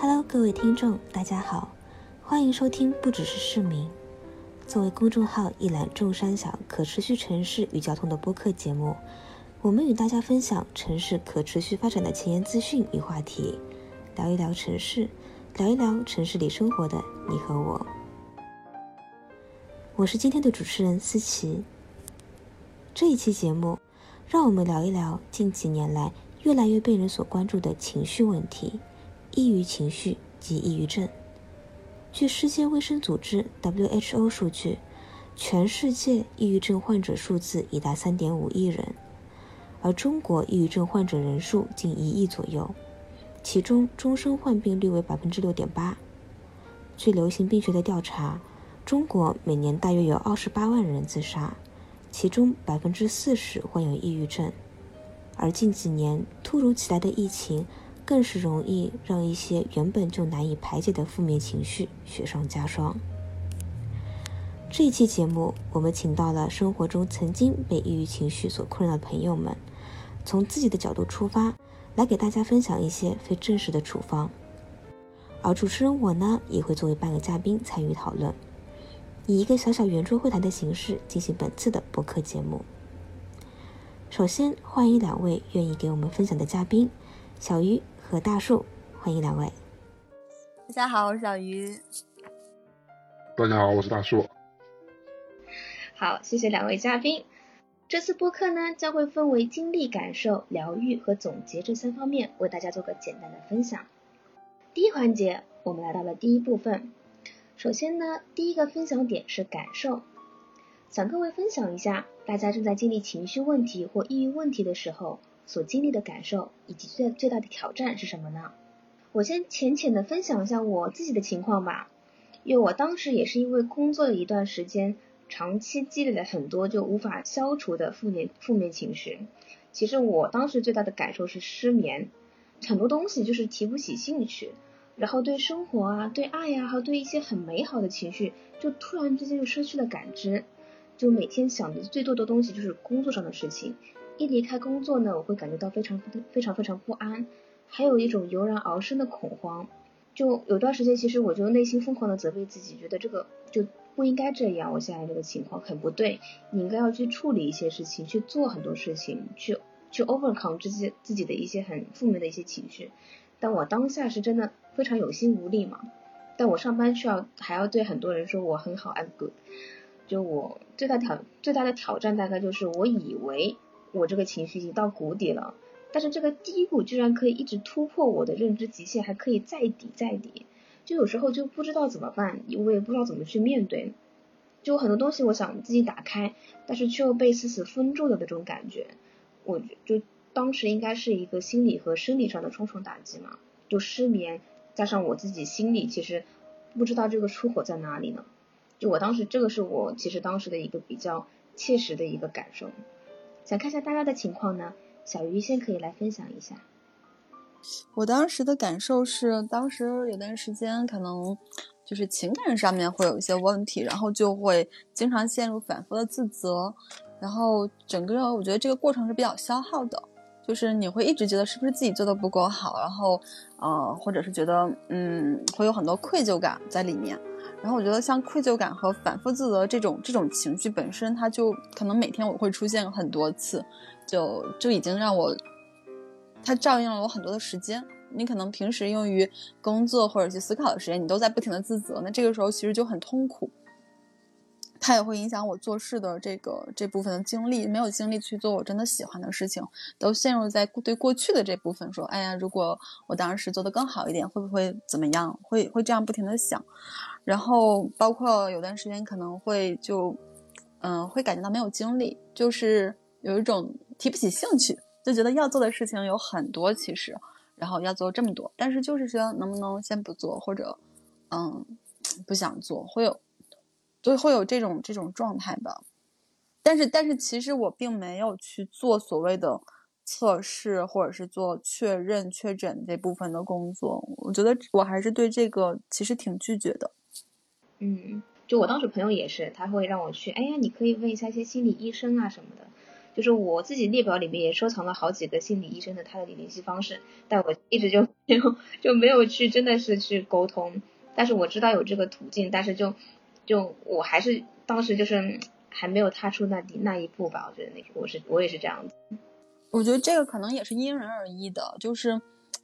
Hello，各位听众，大家好，欢迎收听不只是市民。作为公众号一览众山小、可持续城市与交通的播客节目，我们与大家分享城市可持续发展的前沿资讯与话题，聊一聊城市，聊一聊城市里生活的你和我。我是今天的主持人思琪。这一期节目，让我们聊一聊近几年来越来越被人所关注的情绪问题——抑郁情绪及抑郁症。据世界卫生组织 （WHO） 数据，全世界抑郁症患者数字已达3.5亿人，而中国抑郁症患者人数近一亿左右，其中终身患病率为6.8%。据流行病学的调查，中国每年大约有28万人自杀。其中百分之四十患有抑郁症，而近几年突如其来的疫情，更是容易让一些原本就难以排解的负面情绪雪上加霜。这一期节目，我们请到了生活中曾经被抑郁情绪所困扰的朋友们，从自己的角度出发，来给大家分享一些非正式的处方。而主持人我呢，也会作为半个嘉宾参与讨论。以一个小小圆桌会谈的形式进行本次的播客节目。首先欢迎两位愿意给我们分享的嘉宾，小鱼和大树，欢迎两位。大家好，我是小鱼。大家好，我是大树。好，谢谢两位嘉宾。这次播客呢，将会分为经历、感受、疗愈和总结这三方面，为大家做个简单的分享。第一环节，我们来到了第一部分。首先呢，第一个分享点是感受，想各位分享一下，大家正在经历情绪问题或抑郁问题的时候所经历的感受，以及最最大的挑战是什么呢？我先浅浅的分享一下我自己的情况吧，因为我当时也是因为工作了一段时间，长期积累了很多就无法消除的负面负面情绪。其实我当时最大的感受是失眠，很多东西就是提不起兴趣。然后对生活啊，对爱呀，还有对一些很美好的情绪，就突然之间就失去了感知，就每天想的最多的东西就是工作上的事情。一离开工作呢，我会感觉到非常非常非常不安，还有一种油然而生的恐慌。就有段时间，其实我就内心疯狂的责备自己，觉得这个就不应该这样，我现在这个情况很不对，你应该要去处理一些事情，去做很多事情，去去 overcome 这些自己的一些很负面的一些情绪。但我当下是真的非常有心无力嘛，但我上班需要还要对很多人说我很好，I'm good。就我最大挑最大的挑战大概就是我以为我这个情绪已经到谷底了，但是这个低谷居然可以一直突破我的认知极限，还可以再底再底，就有时候就不知道怎么办，我也不知道怎么去面对，就很多东西我想自己打开，但是却又被死死封住的那种感觉，我就。当时应该是一个心理和生理上的双重打击嘛，就失眠，加上我自己心里其实不知道这个出口在哪里呢。就我当时这个是我其实当时的一个比较切实的一个感受。想看一下大家的情况呢，小鱼先可以来分享一下。我当时的感受是，当时有段时间可能就是情感上面会有一些问题，然后就会经常陷入反复的自责，然后整个我觉得这个过程是比较消耗的。就是你会一直觉得是不是自己做的不够好，然后，呃，或者是觉得，嗯，会有很多愧疚感在里面。然后我觉得像愧疚感和反复自责这种这种情绪本身，它就可能每天我会出现很多次，就就已经让我，它照应了我很多的时间。你可能平时用于工作或者去思考的时间，你都在不停的自责，那这个时候其实就很痛苦。它也会影响我做事的这个这部分的精力，没有精力去做我真的喜欢的事情，都陷入在对过去的这部分说，哎呀，如果我当时做的更好一点，会不会怎么样？会会这样不停的想，然后包括有段时间可能会就，嗯，会感觉到没有精力，就是有一种提不起兴趣，就觉得要做的事情有很多，其实，然后要做这么多，但是就是说能不能先不做，或者，嗯，不想做，会有。就会有这种这种状态的，但是但是其实我并没有去做所谓的测试或者是做确认确诊这部分的工作，我觉得我还是对这个其实挺拒绝的。嗯，就我当时朋友也是，他会让我去，哎呀，你可以问一下一些心理医生啊什么的。就是我自己列表里面也收藏了好几个心理医生的他的联系方式，但我一直就没有 就没有去真的是去沟通。但是我知道有这个途径，但是就就我还是当时就是还没有踏出那第那一步吧。我觉得那个我是我也是这样子。我觉得这个可能也是因人而异的，就是。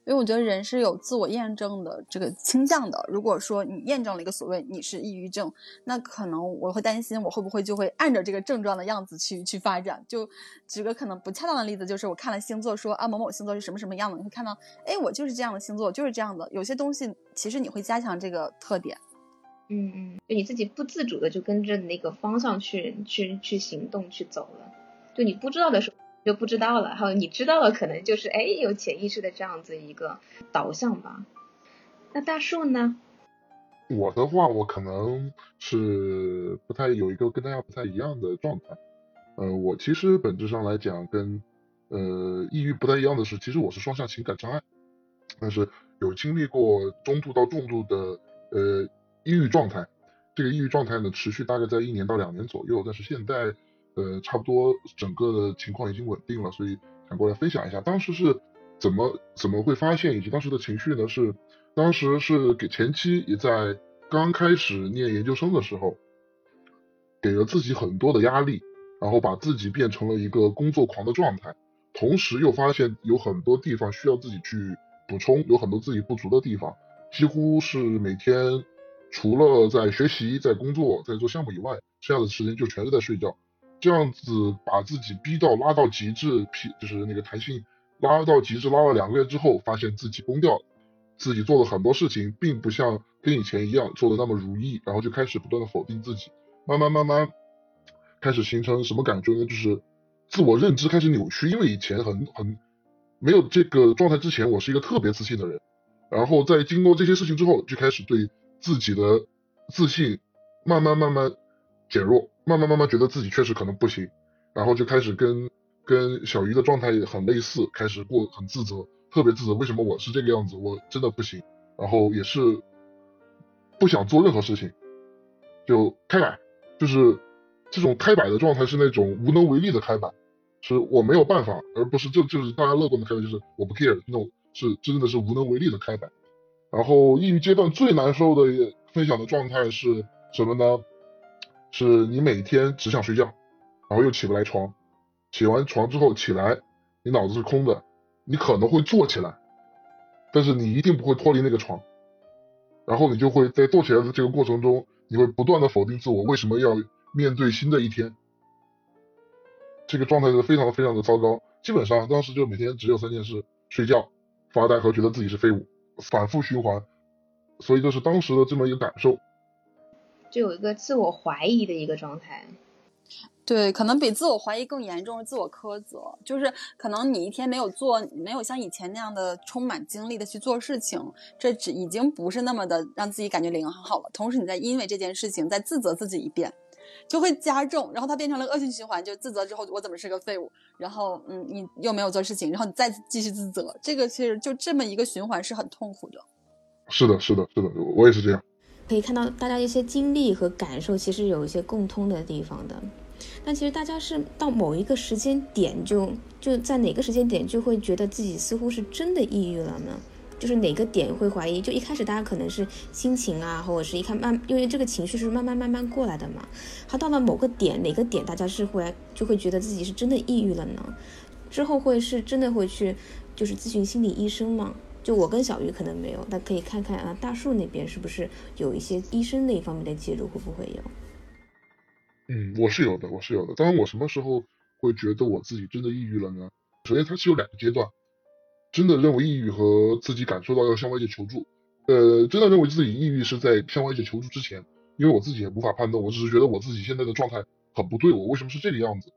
因为我觉得人是有自我验证的这个倾向的。如果说你验证了一个所谓你是抑郁症，那可能我会担心我会不会就会按着这个症状的样子去 去发展。就举个可能不恰当的例子，就是我看了星座说啊某某星座是什么什么样的，你会看到，哎，我就是这样的星座，就是这样的。有些东西其实你会加强这个特点。嗯嗯，就你自己不自主的就跟着那个方向去去去行动去走了，就你不知道的时候。就不知道了，然后你知道了，可能就是哎，有潜意识的这样子一个导向吧。那大树呢？我的话，我可能是不太有一个跟大家不太一样的状态。呃，我其实本质上来讲，跟呃抑郁不太一样的是，其实我是双向情感障碍，但是有经历过中度到重度的呃抑郁状态。这个抑郁状态呢，持续大概在一年到两年左右，但是现在。呃，差不多整个的情况已经稳定了，所以想过来分享一下，当时是怎么怎么会发现，以及当时的情绪呢？是当时是给前期也在刚开始念研究生的时候，给了自己很多的压力，然后把自己变成了一个工作狂的状态，同时又发现有很多地方需要自己去补充，有很多自己不足的地方，几乎是每天除了在学习、在工作、在做项目以外，剩下的时间就全是在睡觉。这样子把自己逼到拉到极致，皮就是那个弹性拉到极致，拉了两个月之后，发现自己崩掉了，自己做的很多事情并不像跟以前一样做的那么如意，然后就开始不断的否定自己，慢慢慢慢开始形成什么感觉呢？就是自我认知开始扭曲，因为以前很很没有这个状态之前，我是一个特别自信的人，然后在经过这些事情之后，就开始对自己的自信慢慢慢慢减弱。慢慢慢慢觉得自己确实可能不行，然后就开始跟跟小鱼的状态也很类似，开始过很自责，特别自责，为什么我是这个样子，我真的不行，然后也是不想做任何事情，就开摆，就是这种开摆的状态是那种无能为力的开摆，是我没有办法，而不是就就是大家乐观的开摆，就是我不 care 那种是真的是无能为力的开摆。然后抑郁阶段最难受的分享的状态是什么呢？是你每天只想睡觉，然后又起不来床，起完床之后起来，你脑子是空的，你可能会坐起来，但是你一定不会脱离那个床，然后你就会在坐起来的这个过程中，你会不断的否定自我，为什么要面对新的一天？这个状态是非常非常的糟糕，基本上当时就每天只有三件事：睡觉、发呆和觉得自己是废物，反复循环，所以这是当时的这么一个感受。就有一个自我怀疑的一个状态，对，可能比自我怀疑更严重是自我苛责，就是可能你一天没有做，没有像以前那样的充满精力的去做事情，这只已经不是那么的让自己感觉灵很好了。同时你在因为这件事情在自责自己一遍，就会加重，然后它变成了恶性循环，就自责之后我怎么是个废物，然后嗯你又没有做事情，然后你再继续自责，这个其实就这么一个循环是很痛苦的。是的，是的，是的，我也是这样。可以看到大家一些经历和感受，其实有一些共通的地方的。但其实大家是到某一个时间点，就就在哪个时间点就会觉得自己似乎是真的抑郁了呢？就是哪个点会怀疑？就一开始大家可能是心情啊，或者是一看慢，因为这个情绪是慢慢慢慢过来的嘛。他到了某个点，哪个点大家是会就会觉得自己是真的抑郁了呢？之后会是真的会去就是咨询心理医生吗？就我跟小鱼可能没有，但可以看看啊，大树那边是不是有一些医生那一方面的介入，会不会有？嗯，我是有的，我是有的。当然，我什么时候会觉得我自己真的抑郁了呢？首先，它是有两个阶段，真的认为抑郁和自己感受到要向外界求助。呃，真的认为自己抑郁是在向外界求助之前，因为我自己也无法判断，我只是觉得我自己现在的状态很不对，我为什么是这个样子？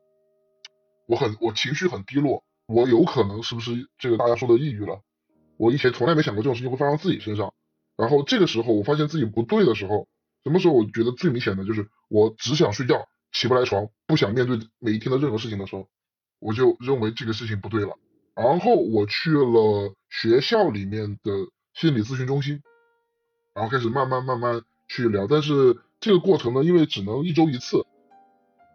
我很，我情绪很低落，我有可能是不是这个大家说的抑郁了？我以前从来没想过这种事情会发生自己身上，然后这个时候我发现自己不对的时候，什么时候我觉得最明显的就是我只想睡觉，起不来床，不想面对每一天的任何事情的时候，我就认为这个事情不对了。然后我去了学校里面的心理咨询中心，然后开始慢慢慢慢去聊，但是这个过程呢，因为只能一周一次，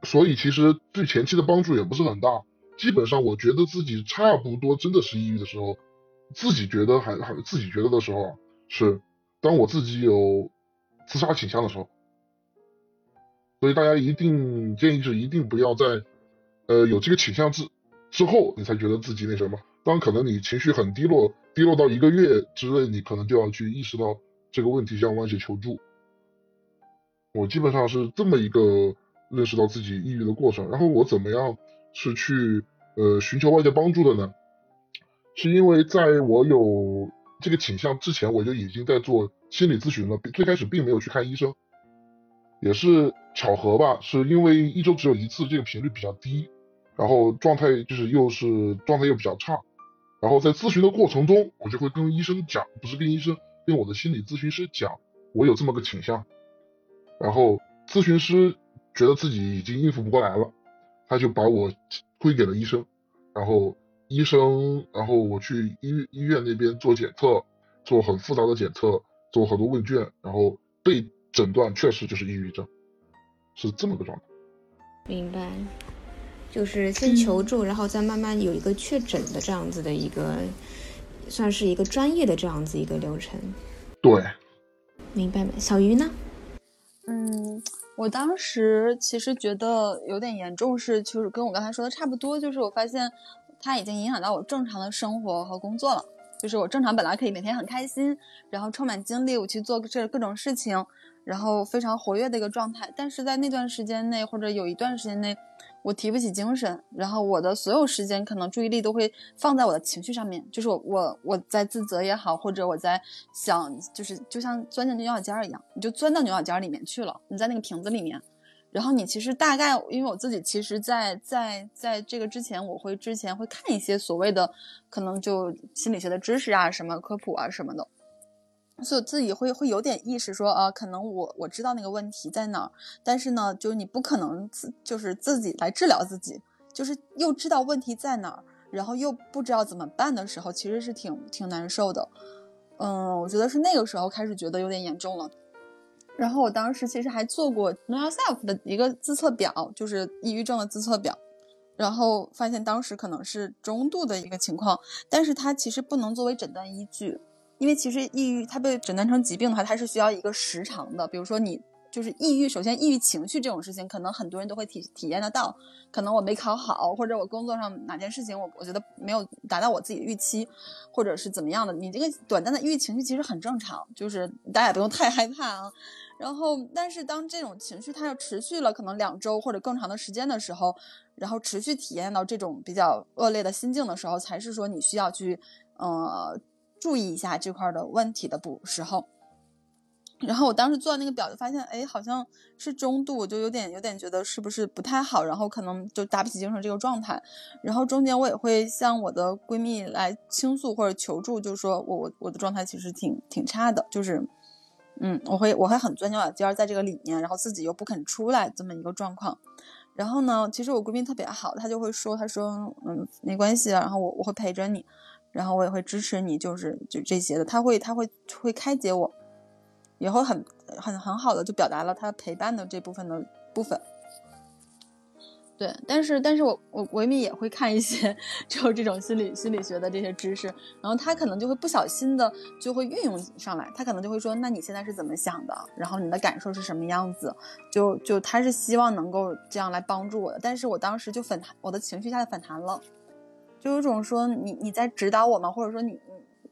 所以其实对前期的帮助也不是很大。基本上我觉得自己差不多真的是抑郁的时候，自己觉得还还自己觉得的时候，是当我自己有自杀倾向的时候。所以大家一定建议是一定不要在呃有这个倾向之之后，你才觉得自己那什么。当可能你情绪很低落，低落到一个月之内，你可能就要去意识到这个问题，向外界求助。我基本上是这么一个认识到自己抑郁的过程。然后我怎么样是去呃寻求外界帮助的呢？是因为在我有这个倾向之前，我就已经在做心理咨询了。最开始并没有去看医生，也是巧合吧，是因为一周只有一次，这个频率比较低，然后状态就是又是状态又比较差。然后在咨询的过程中，我就会跟医生讲，不是跟医生，跟我的心理咨询师讲，我有这么个倾向。然后咨询师觉得自己已经应付不过来了，他就把我推给了医生。然后医生，然后我去医医院那边做检测，做很复杂的检测，做很多问卷，然后被诊断确实就是抑郁症，是这么个状态。明白。就是先求助，然后再慢慢有一个确诊的这样子的一个，算是一个专业的这样子一个流程。对，明白没？小鱼呢？嗯，我当时其实觉得有点严重，是就是跟我刚才说的差不多，就是我发现它已经影响到我正常的生活和工作了。就是我正常本来可以每天很开心，然后充满精力，我去做这各种事情，然后非常活跃的一个状态，但是在那段时间内或者有一段时间内。我提不起精神，然后我的所有时间可能注意力都会放在我的情绪上面，就是我我我在自责也好，或者我在想，就是就像钻进牛角尖儿一样，你就钻到牛角尖儿里面去了，你在那个瓶子里面，然后你其实大概，因为我自己其实，在在在这个之前，我会之前会看一些所谓的可能就心理学的知识啊，什么科普啊什么的。所以自己会会有点意识，说啊，可能我我知道那个问题在哪儿，但是呢，就是你不可能自就是自己来治疗自己，就是又知道问题在哪儿，然后又不知道怎么办的时候，其实是挺挺难受的。嗯，我觉得是那个时候开始觉得有点严重了。然后我当时其实还做过 Know Yourself 的一个自测表，就是抑郁症的自测表，然后发现当时可能是中度的一个情况，但是它其实不能作为诊断依据。因为其实抑郁它被诊断成疾病的话，它是需要一个时长的。比如说你就是抑郁，首先抑郁情绪这种事情，可能很多人都会体体验得到。可能我没考好，或者我工作上哪件事情我我觉得没有达到我自己的预期，或者是怎么样的，你这个短暂的抑郁情绪其实很正常，就是大家也不用太害怕啊。然后，但是当这种情绪它要持续了可能两周或者更长的时间的时候，然后持续体验到这种比较恶劣的心境的时候，才是说你需要去呃。注意一下这块的问题的补时候，然后我当时做那个表就发现，哎，好像是中度，我就有点有点觉得是不是不太好，然后可能就打不起精神这个状态。然后中间我也会向我的闺蜜来倾诉或者求助，就说我我我的状态其实挺挺差的，就是，嗯，我会我会很钻牛角尖在这个里面，然后自己又不肯出来这么一个状况。然后呢，其实我闺蜜特别好，她就会说，她说，嗯，没关系，然后我我会陪着你。然后我也会支持你，就是就这些的，他会他会会开解我，也会很很很好的就表达了他陪伴的这部分的部分。对，但是但是我我闺蜜也会看一些就这种心理心理学的这些知识，然后他可能就会不小心的就会运用上来，他可能就会说，那你现在是怎么想的？然后你的感受是什么样子？就就他是希望能够这样来帮助我的，但是我当时就反弹，我的情绪下反弹了。就有种说你你在指导我吗？或者说你你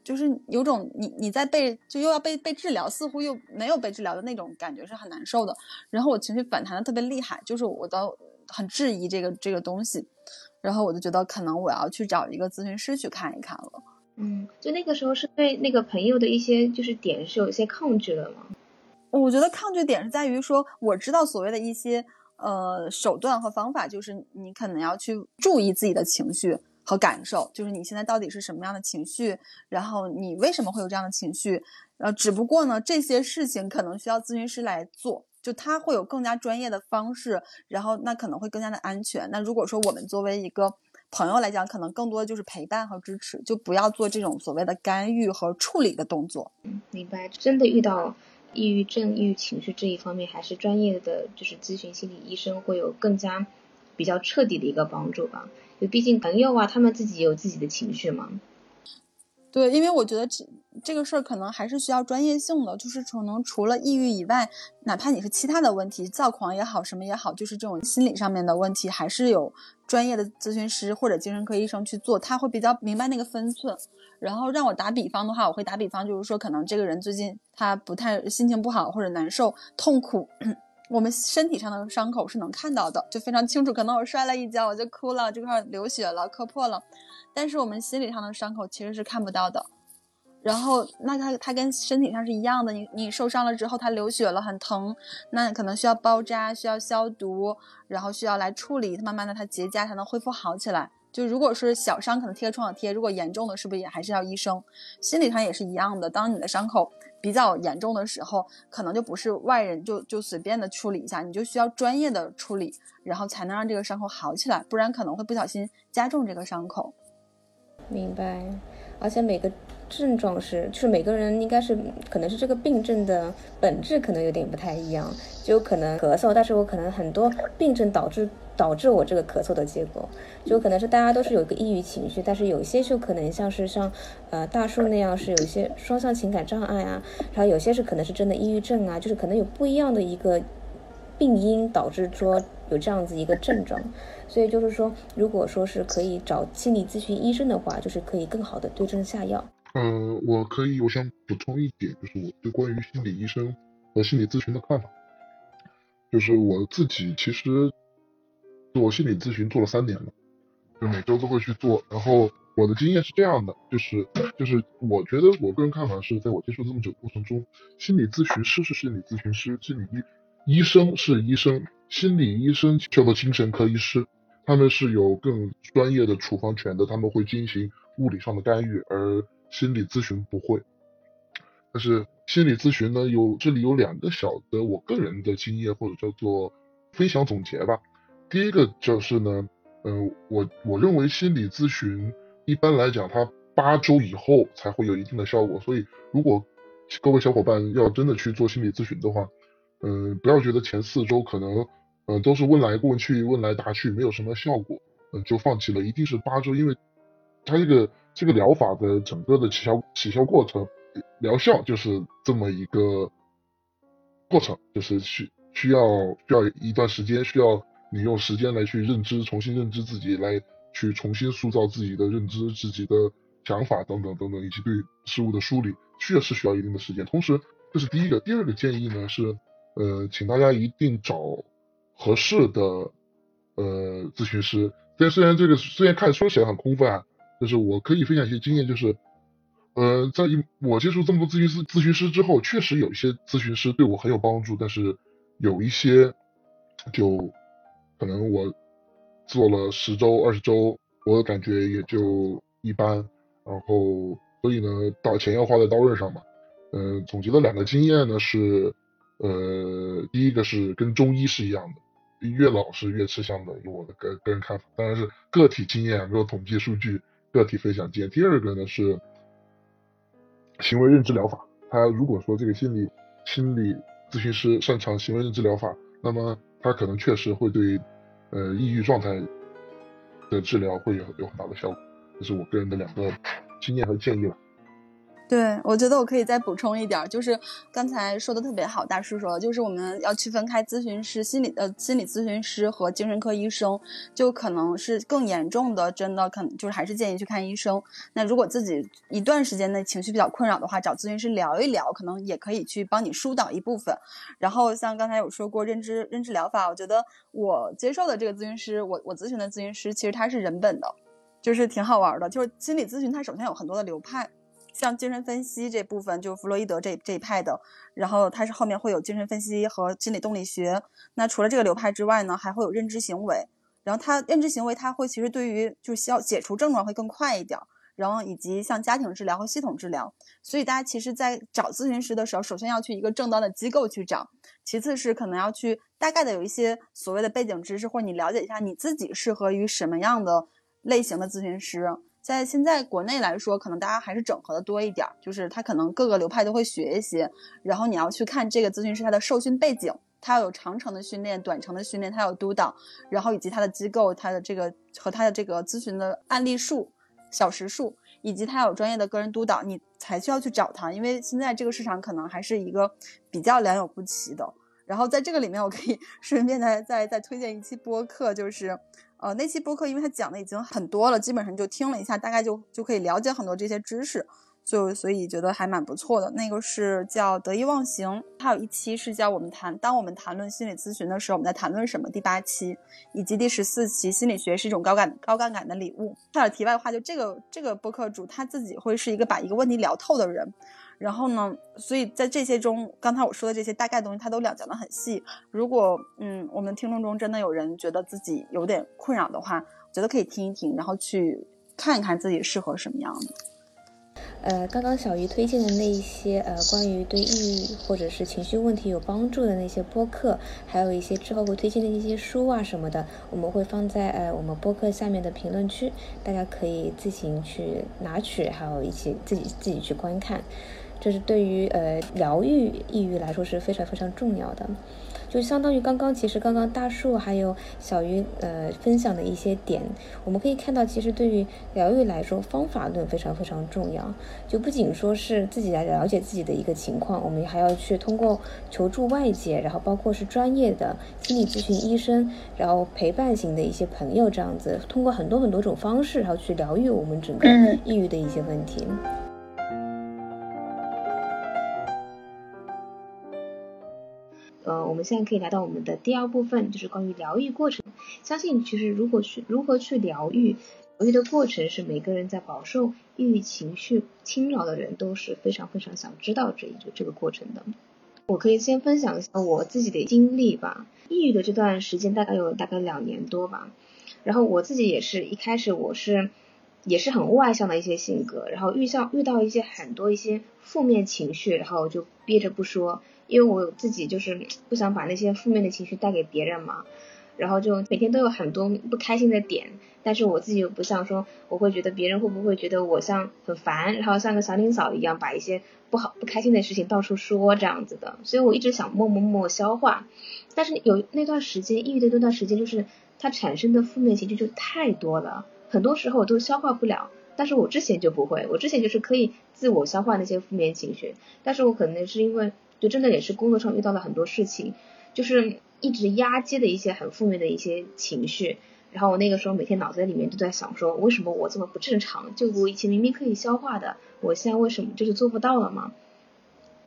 就是有种你你在被就又要被被治疗，似乎又没有被治疗的那种感觉是很难受的。然后我情绪反弹的特别厉害，就是我都很质疑这个这个东西。然后我就觉得可能我要去找一个咨询师去看一看了。嗯，就那个时候是对那个朋友的一些就是点是有一些抗拒了吗？我觉得抗拒点是在于说我知道所谓的一些呃手段和方法，就是你可能要去注意自己的情绪。和感受，就是你现在到底是什么样的情绪，然后你为什么会有这样的情绪？呃，只不过呢，这些事情可能需要咨询师来做，就他会有更加专业的方式，然后那可能会更加的安全。那如果说我们作为一个朋友来讲，可能更多的就是陪伴和支持，就不要做这种所谓的干预和处理的动作。嗯，明白。真的遇到抑郁症、抑郁情绪这一方面，还是专业的就是咨询心理医生会有更加。比较彻底的一个帮助吧。就毕竟朋友啊，他们自己有自己的情绪嘛。对，因为我觉得这这个事儿可能还是需要专业性的，就是可能除了抑郁以外，哪怕你是其他的问题，躁狂也好，什么也好，就是这种心理上面的问题，还是有专业的咨询师或者精神科医生去做，他会比较明白那个分寸。然后让我打比方的话，我会打比方，就是说可能这个人最近他不太心情不好或者难受、痛苦，我们身体上的伤口是能看到的，就非常清楚。可能我摔了一跤，我就哭了，这块流血了，磕破了。但是我们心理上的伤口其实是看不到的，然后那它它跟身体上是一样的，你你受伤了之后它流血了很疼，那可能需要包扎，需要消毒，然后需要来处理，慢慢的它结痂才能恢复好起来。就如果是小伤，可能贴个创可贴；如果严重的，是不是也还是要医生？心理上也是一样的，当你的伤口比较严重的时候，可能就不是外人就就随便的处理一下，你就需要专业的处理，然后才能让这个伤口好起来，不然可能会不小心加重这个伤口。明白，而且每个症状是，就是每个人应该是，可能是这个病症的本质可能有点不太一样，就可能咳嗽，但是我可能很多病症导致导致我这个咳嗽的结果，就可能是大家都是有一个抑郁情绪，但是有些就可能像是像呃大树那样是有一些双向情感障碍啊，然后有些是可能是真的抑郁症啊，就是可能有不一样的一个病因导致说有这样子一个症状。所以就是说，如果说是可以找心理咨询医生的话，就是可以更好的对症下药。嗯，我可以，我想补充一点，就是我对关于心理医生和心理咨询的看法。就是我自己其实做心理咨询做了三年了，就每周都会去做。然后我的经验是这样的，就是就是我觉得我个人看法是在我接触这么久过程中，心理咨询师是心理咨询师，心理医医生是医生，心理医生叫做精神科医师。他们是有更专业的处方权的，他们会进行物理上的干预，而心理咨询不会。但是心理咨询呢，有这里有两个小的我个人的经验或者叫做分享总结吧。第一个就是呢，嗯，我我认为心理咨询一般来讲，它八周以后才会有一定的效果。所以如果各位小伙伴要真的去做心理咨询的话，嗯，不要觉得前四周可能。嗯，都是问来问去，问来答去，没有什么效果，嗯，就放弃了。一定是八周，因为它这个这个疗法的整个的起效起效过程，疗效就是这么一个过程，就是需需要需要一段时间，需要你用时间来去认知，重新认知自己，来去重新塑造自己的认知、自己的想法等等等等，以及对事物的梳理，确实需要一定的时间。同时，这是第一个，第二个建议呢是，呃，请大家一定找。合适的呃咨询师，但虽然这个虽然看说起来很空泛，就是我可以分享一些经验，就是呃在我接触这么多咨询师咨询师之后，确实有一些咨询师对我很有帮助，但是有一些就可能我做了十周二十周，我的感觉也就一般，然后所以呢，到钱要花在刀刃上嘛。嗯，总结的两个经验呢是，呃，第一个是跟中医是一样的。越老是越吃香的，我的个个人看法，当然是个体经验，没有统计数据，个体分享经验。第二个呢是行为认知疗法，他如果说这个心理心理咨询师擅长行为认知疗法，那么他可能确实会对呃抑郁状态的治疗会有有很大的效果，这是我个人的两个经验和建议了。对，我觉得我可以再补充一点，就是刚才说的特别好，大师说，就是我们要区分开咨询师、心理呃心理咨询师和精神科医生，就可能是更严重的，真的可能就是还是建议去看医生。那如果自己一段时间内情绪比较困扰的话，找咨询师聊一聊，可能也可以去帮你疏导一部分。然后像刚才有说过认知认知疗法，我觉得我接受的这个咨询师，我我咨询的咨询师，其实他是人本的，就是挺好玩的。就是心理咨询，它首先有很多的流派。像精神分析这部分，就弗洛伊德这这一派的，然后它是后面会有精神分析和心理动力学。那除了这个流派之外呢，还会有认知行为。然后它认知行为，它会其实对于就是要解除症状会更快一点。然后以及像家庭治疗和系统治疗。所以大家其实，在找咨询师的时候，首先要去一个正当的机构去找，其次是可能要去大概的有一些所谓的背景知识，或者你了解一下你自己适合于什么样的类型的咨询师。在现在国内来说，可能大家还是整合的多一点，就是他可能各个流派都会学一些，然后你要去看这个咨询师他的受训背景，他要有长程的训练、短程的训练，他有督导，然后以及他的机构、他的这个和他的这个咨询的案例数、小时数，以及他有专业的个人督导，你才需要去找他。因为现在这个市场可能还是一个比较良莠不齐的。然后在这个里面，我可以 顺便再再再推荐一期播客，就是呃那期播客，因为他讲的已经很多了，基本上就听了一下，大概就就可以了解很多这些知识。就所以觉得还蛮不错的，那个是叫得意忘形，还有一期是叫我们谈，当我们谈论心理咨询的时候，我们在谈论什么？第八期以及第十四期，心理学是一种高感高杠杆的礼物。差点题外话，就这个这个播客主他自己会是一个把一个问题聊透的人，然后呢，所以在这些中，刚才我说的这些大概东西，他都了讲的很细。如果嗯，我们听众中真的有人觉得自己有点困扰的话，我觉得可以听一听，然后去看一看自己适合什么样的。呃，刚刚小鱼推荐的那一些呃，关于对抑郁或者是情绪问题有帮助的那些播客，还有一些之后会推荐的一些书啊什么的，我们会放在呃我们播客下面的评论区，大家可以自行去拿取，还有一起自己自己去观看，这是对于呃疗愈抑郁来说是非常非常重要的。就相当于刚刚，其实刚刚大树还有小鱼呃分享的一些点，我们可以看到，其实对于疗愈来说，方法论非常非常重要。就不仅说是自己来了解自己的一个情况，我们还要去通过求助外界，然后包括是专业的心理咨询医生，然后陪伴型的一些朋友这样子，通过很多很多种方式，然后去疗愈我们整个抑郁的一些问题。呃，我们现在可以来到我们的第二部分，就是关于疗愈过程。相信其实如果去如何去疗愈，疗愈的过程是每个人在饱受抑郁情绪侵扰的人都是非常非常想知道这一个这个过程的。我可以先分享一下我自己的经历吧。抑郁的这段时间大概有大概两年多吧。然后我自己也是一开始我是也是很外向的一些性格，然后遇上遇到一些很多一些负面情绪，然后就憋着不说。因为我自己就是不想把那些负面的情绪带给别人嘛，然后就每天都有很多不开心的点，但是我自己又不像说，我会觉得别人会不会觉得我像很烦，然后像个小领嫂一样把一些不好不开心的事情到处说这样子的，所以我一直想默默默消化，但是有那段时间抑郁的那段时间，就是它产生的负面情绪就太多了，很多时候我都消化不了，但是我之前就不会，我之前就是可以自我消化那些负面情绪，但是我可能是因为。就真的也是工作上遇到了很多事情，就是一直压积的一些很负面的一些情绪，然后我那个时候每天脑子里面都在想说，为什么我这么不正常？就我以前明明可以消化的，我现在为什么就是做不到了吗？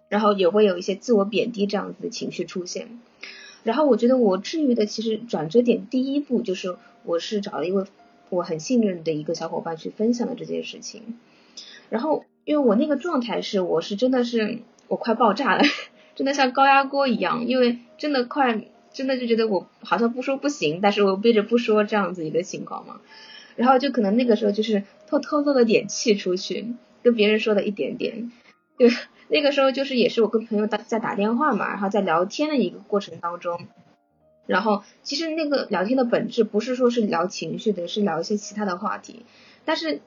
然后也会有一些自我贬低这样子的情绪出现。然后我觉得我治愈的其实转折点第一步就是我是找了一位我很信任的一个小伙伴去分享了这件事情。然后因为我那个状态是我是真的是。我快爆炸了，真的像高压锅一样，因为真的快，真的就觉得我好像不说不行，但是我憋着不说这样子一个情况嘛。然后就可能那个时候就是偷偷漏了点气出去，跟别人说了一点点。对那个时候就是也是我跟朋友打在打电话嘛，然后在聊天的一个过程当中，然后其实那个聊天的本质不是说是聊情绪的，是聊一些其他的话题，但是。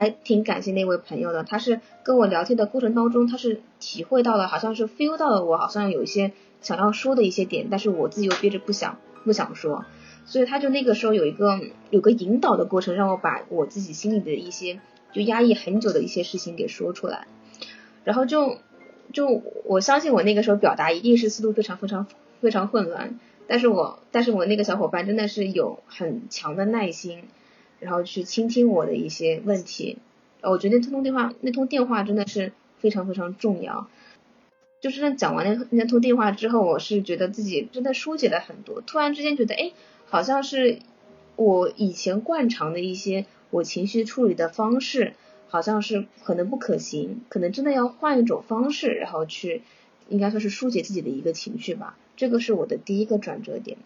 还挺感谢那位朋友的，他是跟我聊天的过程当中，他是体会到了，好像是 feel 到了我好像有一些想要说的一些点，但是我自己又憋着不想不想说，所以他就那个时候有一个有个引导的过程，让我把我自己心里的一些就压抑很久的一些事情给说出来，然后就就我相信我那个时候表达一定是思路非常非常非常混乱，但是我但是我那个小伙伴真的是有很强的耐心。然后去倾听我的一些问题，我觉得那通电话那通电话真的是非常非常重要。就是那讲完那那通电话之后，我是觉得自己真的疏解了很多。突然之间觉得，哎，好像是我以前惯常的一些我情绪处理的方式，好像是可能不可行，可能真的要换一种方式，然后去应该说是疏解自己的一个情绪吧。这个是我的第一个转折点。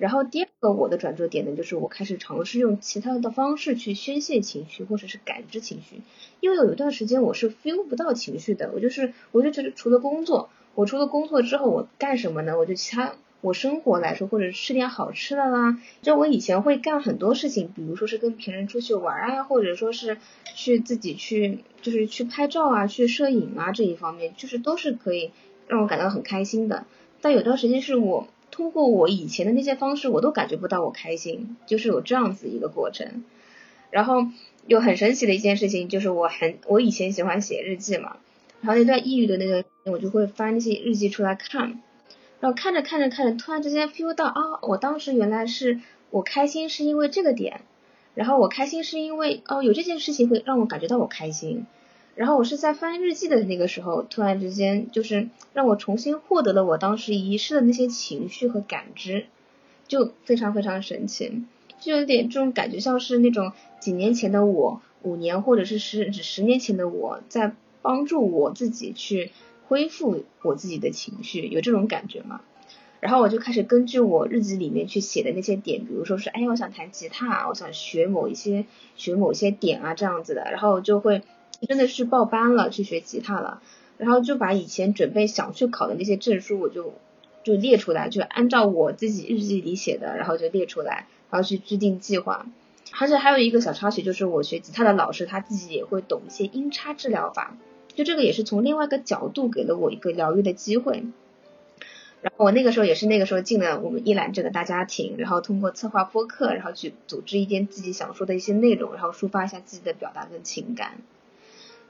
然后第二个我的转折点呢，就是我开始尝试用其他的方式去宣泄情绪，或者是感知情绪。因为有一段时间我是 feel 不到情绪的，我就是我就觉得除了工作，我除了工作之后我干什么呢？我就其他我生活来说，或者吃点好吃的啦。就我以前会干很多事情，比如说是跟别人出去玩啊，或者说是去自己去就是去拍照啊，去摄影啊这一方面，就是都是可以让我感到很开心的。但有段时间是我通过我以前的那些方式，我都感觉不到我开心，就是有这样子一个过程。然后有很神奇的一件事情，就是我很我以前喜欢写日记嘛，然后那段抑郁的那个，我就会翻那些日记出来看，然后看着看着看着，突然之间 feel 到啊，我当时原来是我开心是因为这个点，然后我开心是因为哦有这件事情会让我感觉到我开心，然后我是在翻日记的那个时候，突然之间就是让我重新获得了我当时遗失的那些情绪和感知，就非常非常神奇。就有点这种感觉，像是那种几年前的我，五年或者是十十年前的我在帮助我自己去恢复我自己的情绪，有这种感觉吗？然后我就开始根据我日记里面去写的那些点，比如说是，哎，我想弹吉他，我想学某一些学某些点啊这样子的，然后我就会真的是报班了去学吉他了，然后就把以前准备想去考的那些证书，我就就列出来，就按照我自己日记里写的，然后就列出来。然后去制定计划，而且还有一个小插曲，就是我学吉他的老师他自己也会懂一些音叉治疗法，就这个也是从另外一个角度给了我一个疗愈的机会。然后我那个时候也是那个时候进了我们一兰这个大家庭，然后通过策划播客，然后去组织一点自己想说的一些内容，然后抒发一下自己的表达跟情感。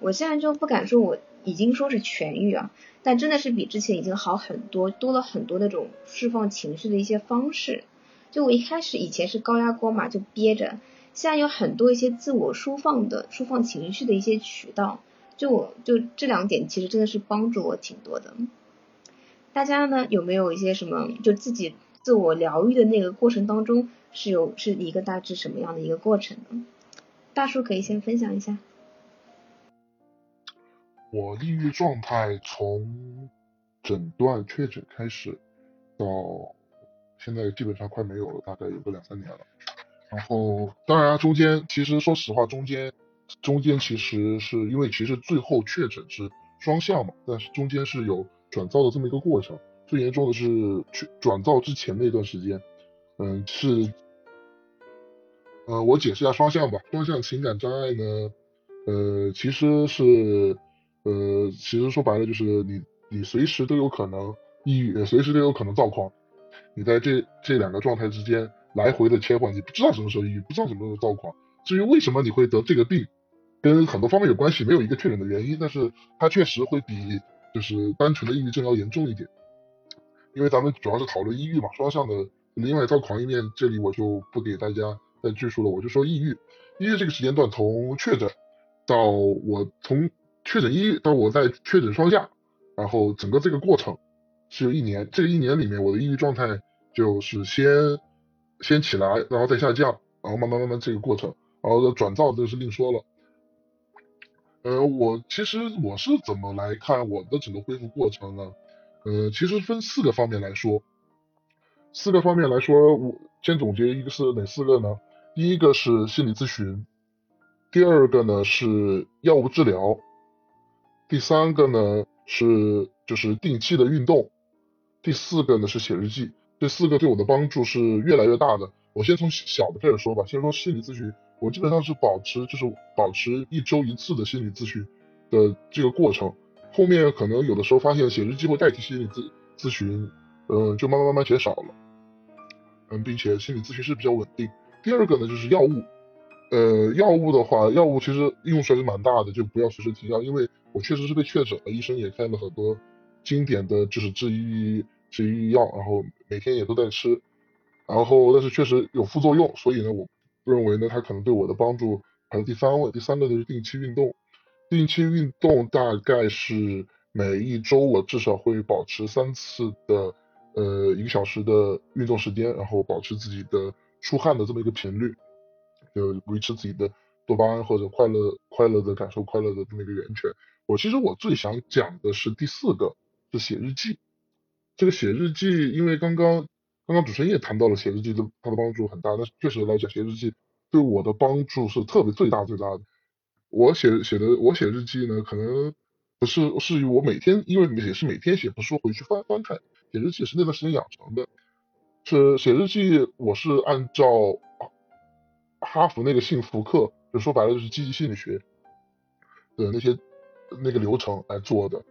我现在就不敢说我已经说是痊愈啊，但真的是比之前已经好很多，多了很多那种释放情绪的一些方式。就我一开始以前是高压锅嘛，就憋着，现在有很多一些自我舒放的、舒放情绪的一些渠道，就我就这两点其实真的是帮助我挺多的。大家呢有没有一些什么就自己自我疗愈的那个过程当中是有是一个大致什么样的一个过程呢？大叔可以先分享一下。我抑郁状态从诊断确诊开始到。现在基本上快没有了，大概有个两三年了。然后，当然中间其实说实话，中间中间其实是因为其实最后确诊是双向嘛，但是中间是有转造的这么一个过程。最严重的是去转造之前那段时间，嗯，是，呃，我解释一下双向吧。双向情感障碍呢，呃，其实是，呃，其实说白了就是你你随时都有可能抑郁，随时都有可能躁狂。你在这这两个状态之间来回的切换，你不知道什么时候抑郁，不知道什么时候躁狂。至于为什么你会得这个病，跟很多方面有关系，没有一个确诊的原因，但是它确实会比就是单纯的抑郁症要严重一点。因为咱们主要是讨论抑郁嘛，双向的另外躁狂一面，这里我就不给大家再赘述了，我就说抑郁。抑郁这个时间段，从确诊到我从确诊抑郁到我在确诊双下，然后整个这个过程。是有一年，这一年里面，我的抑郁状态就是先先起来，然后再下降，然后慢慢慢慢这个过程，然后转造这是另说了。呃，我其实我是怎么来看我的整个恢复过程呢？呃，其实分四个方面来说，四个方面来说，我先总结一个是哪四个呢？第一个是心理咨询，第二个呢是药物治疗，第三个呢是就是定期的运动。第四个呢是写日记，这四个对我的帮助是越来越大的。我先从小的开始说吧，先说心理咨询，我基本上是保持就是保持一周一次的心理咨询的这个过程。后面可能有的时候发现写日记会代替心理咨咨询，嗯，就慢慢慢慢减少了。嗯，并且心理咨询是比较稳定。第二个呢就是药物，呃，药物的话，药物其实应用还是蛮大的，就不要随时停药，因为我确实是被确诊了，医生也开了很多。经典的就是治愈治愈药，然后每天也都在吃，然后但是确实有副作用，所以呢，我认为呢，它可能对我的帮助排在第三位。第三个就是定期运动，定期运动大概是每一周我至少会保持三次的呃一个小时的运动时间，然后保持自己的出汗的这么一个频率，就维持自己的多巴胺或者快乐快乐的感受快乐的这么一个源泉。我其实我最想讲的是第四个。是写日记，这个写日记，因为刚刚刚刚主持人也谈到了写日记的它的帮助很大，那确实来讲写日记对我的帮助是特别最大最大的。我写写的我写日记呢，可能不是是我每天，因为也是每天写，不是回去翻翻看，写日记是那段时间养成的。是写日记，我是按照哈佛那个幸福课，就说白了就是积极心理学的那些那个流程来做的。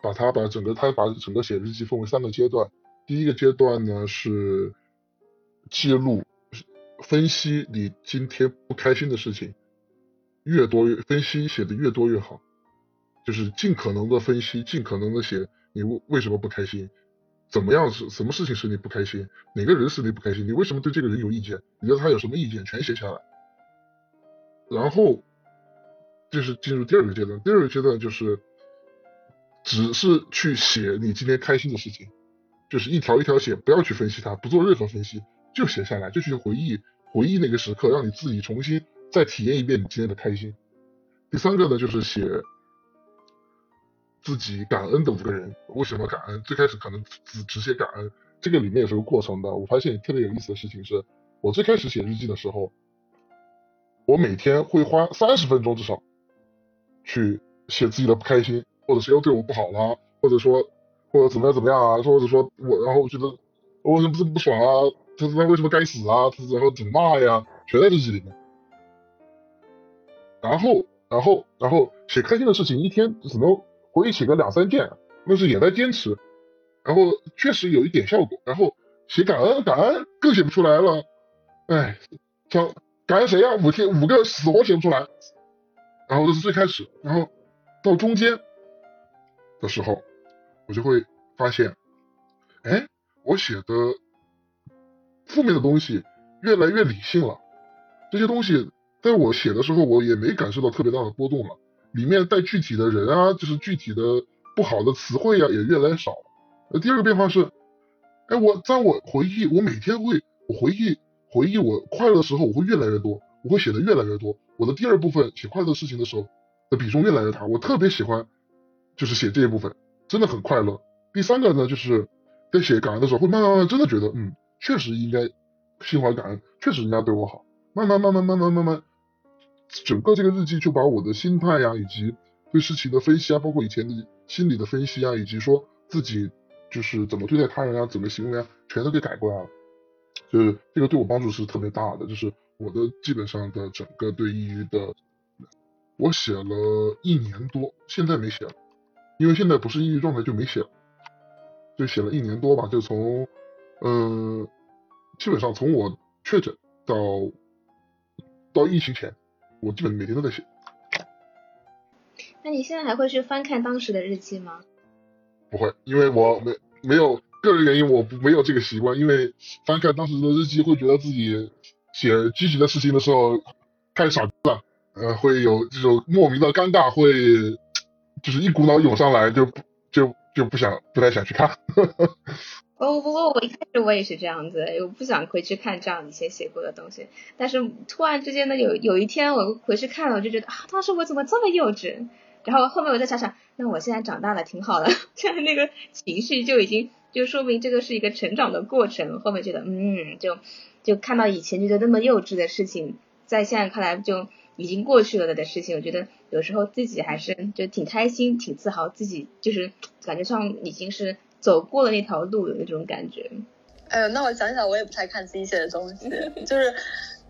把它把整个他把整个写日记分为三个阶段。第一个阶段呢是记录、分析你今天不开心的事情，越多越分析写的越多越好，就是尽可能的分析，尽可能的写你为为什么不开心，怎么样是什么事情使你不开心，哪个人使你不开心，你为什么对这个人有意见，你觉得他有什么意见，全写下来。然后就是进入第二个阶段，第二个阶段就是只是去写你今天开心的事情。就是一条一条写，不要去分析它，不做任何分析，就写下来，就去回忆回忆那个时刻，让你自己重新再体验一遍你今天的开心。第三个呢，就是写自己感恩的五个人，为什么感恩？最开始可能只只写感恩，这个里面也是个过程的。我发现特别有意思的事情是，我最开始写日记的时候，我每天会花三十分钟至少去写自己的不开心，或者谁又对我不好了，或者说。或者怎么样怎么样啊？或者说我，然后我觉得我为什么这么不爽啊？他他为什么该死啊？他然后怎么骂呀？全在日记里面。然后然后然后写开心的事情，一天只能回忆写个两三件，那是也在坚持。然后确实有一点效果。然后写感恩感恩更写不出来了。哎，想感恩谁呀？五天五个死活写不出来。然后这是最开始，然后到中间的时候。我就会发现，哎，我写的负面的东西越来越理性了。这些东西在我写的时候，我也没感受到特别大的波动了。里面带具体的人啊，就是具体的不好的词汇啊，也越来越少。呃，第二个变化是，哎，我在我回忆，我每天会我回忆回忆我快乐的时候，我会越来越多，我会写的越来越多。我的第二部分写快乐的事情的时候的比重越来越大，我特别喜欢就是写这一部分。真的很快乐。第三个呢，就是在写感恩的时候，会慢慢慢慢真的觉得，嗯，确实应该心怀感恩，确实人家对我好。慢慢慢慢慢慢慢慢，整个这个日记就把我的心态呀，以及对事情的分析啊，包括以前的心理的分析啊，以及说自己就是怎么对待他人啊，怎么行为啊，全都给改过来了。就是这个对我帮助是特别大的。就是我的基本上的整个对抑郁的，我写了一年多，现在没写了。因为现在不是抑郁状态，就没写了，就写了一年多吧，就从，嗯，基本上从我确诊到到疫情前，我基本每天都在写。那你现在还会去翻看当时的日记吗？不会，因为我没没有个人原因，我不没有这个习惯。因为翻看当时的日记，会觉得自己写积极的事情的时候太傻了，呃，会有这种莫名的尴尬，会。就是一股脑涌上来，就就就不想不太想去看。哦，不过我一开始我也是这样子，我不想回去看这样以前写过的东西。但是突然之间呢，有有一天我回去看了，我就觉得啊，当时我怎么这么幼稚？然后后面我再想想，那我现在长大了挺好的，这样那个情绪就已经就说明这个是一个成长的过程。后面觉得嗯，就就看到以前觉得那么幼稚的事情，在现在看来就。已经过去了的事情，我觉得有时候自己还是就挺开心、挺自豪，自己就是感觉上已经是走过了那条路的那种感觉。哎呦，那我想想，我也不太看自己写的东西，就是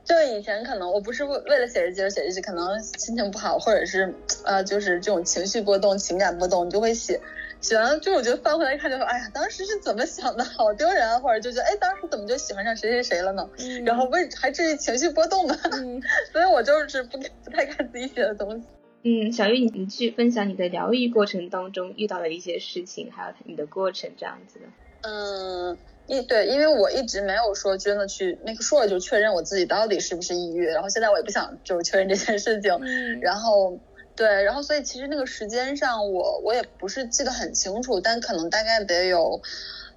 就以前可能我不是为为了写日记而写日记，可能心情不好，或者是呃就是这种情绪波动、情感波动，你就会写。写完了之后，我觉得翻回来一看，就说哎呀，当时是怎么想的，好丢人啊！或者就觉得哎，当时怎么就喜欢上谁谁谁了呢？然后为还至于情绪波动呢？所以我就是不不太看自己写的东西。嗯，小玉，你你去分享你的疗愈过程当中遇到的一些事情，还有你的过程这样子的。嗯，一对，因为我一直没有说真的去 make sure 就确认我自己到底是不是抑郁，然后现在我也不想就是确认这件事情，然后。对，然后所以其实那个时间上我我也不是记得很清楚，但可能大概得有，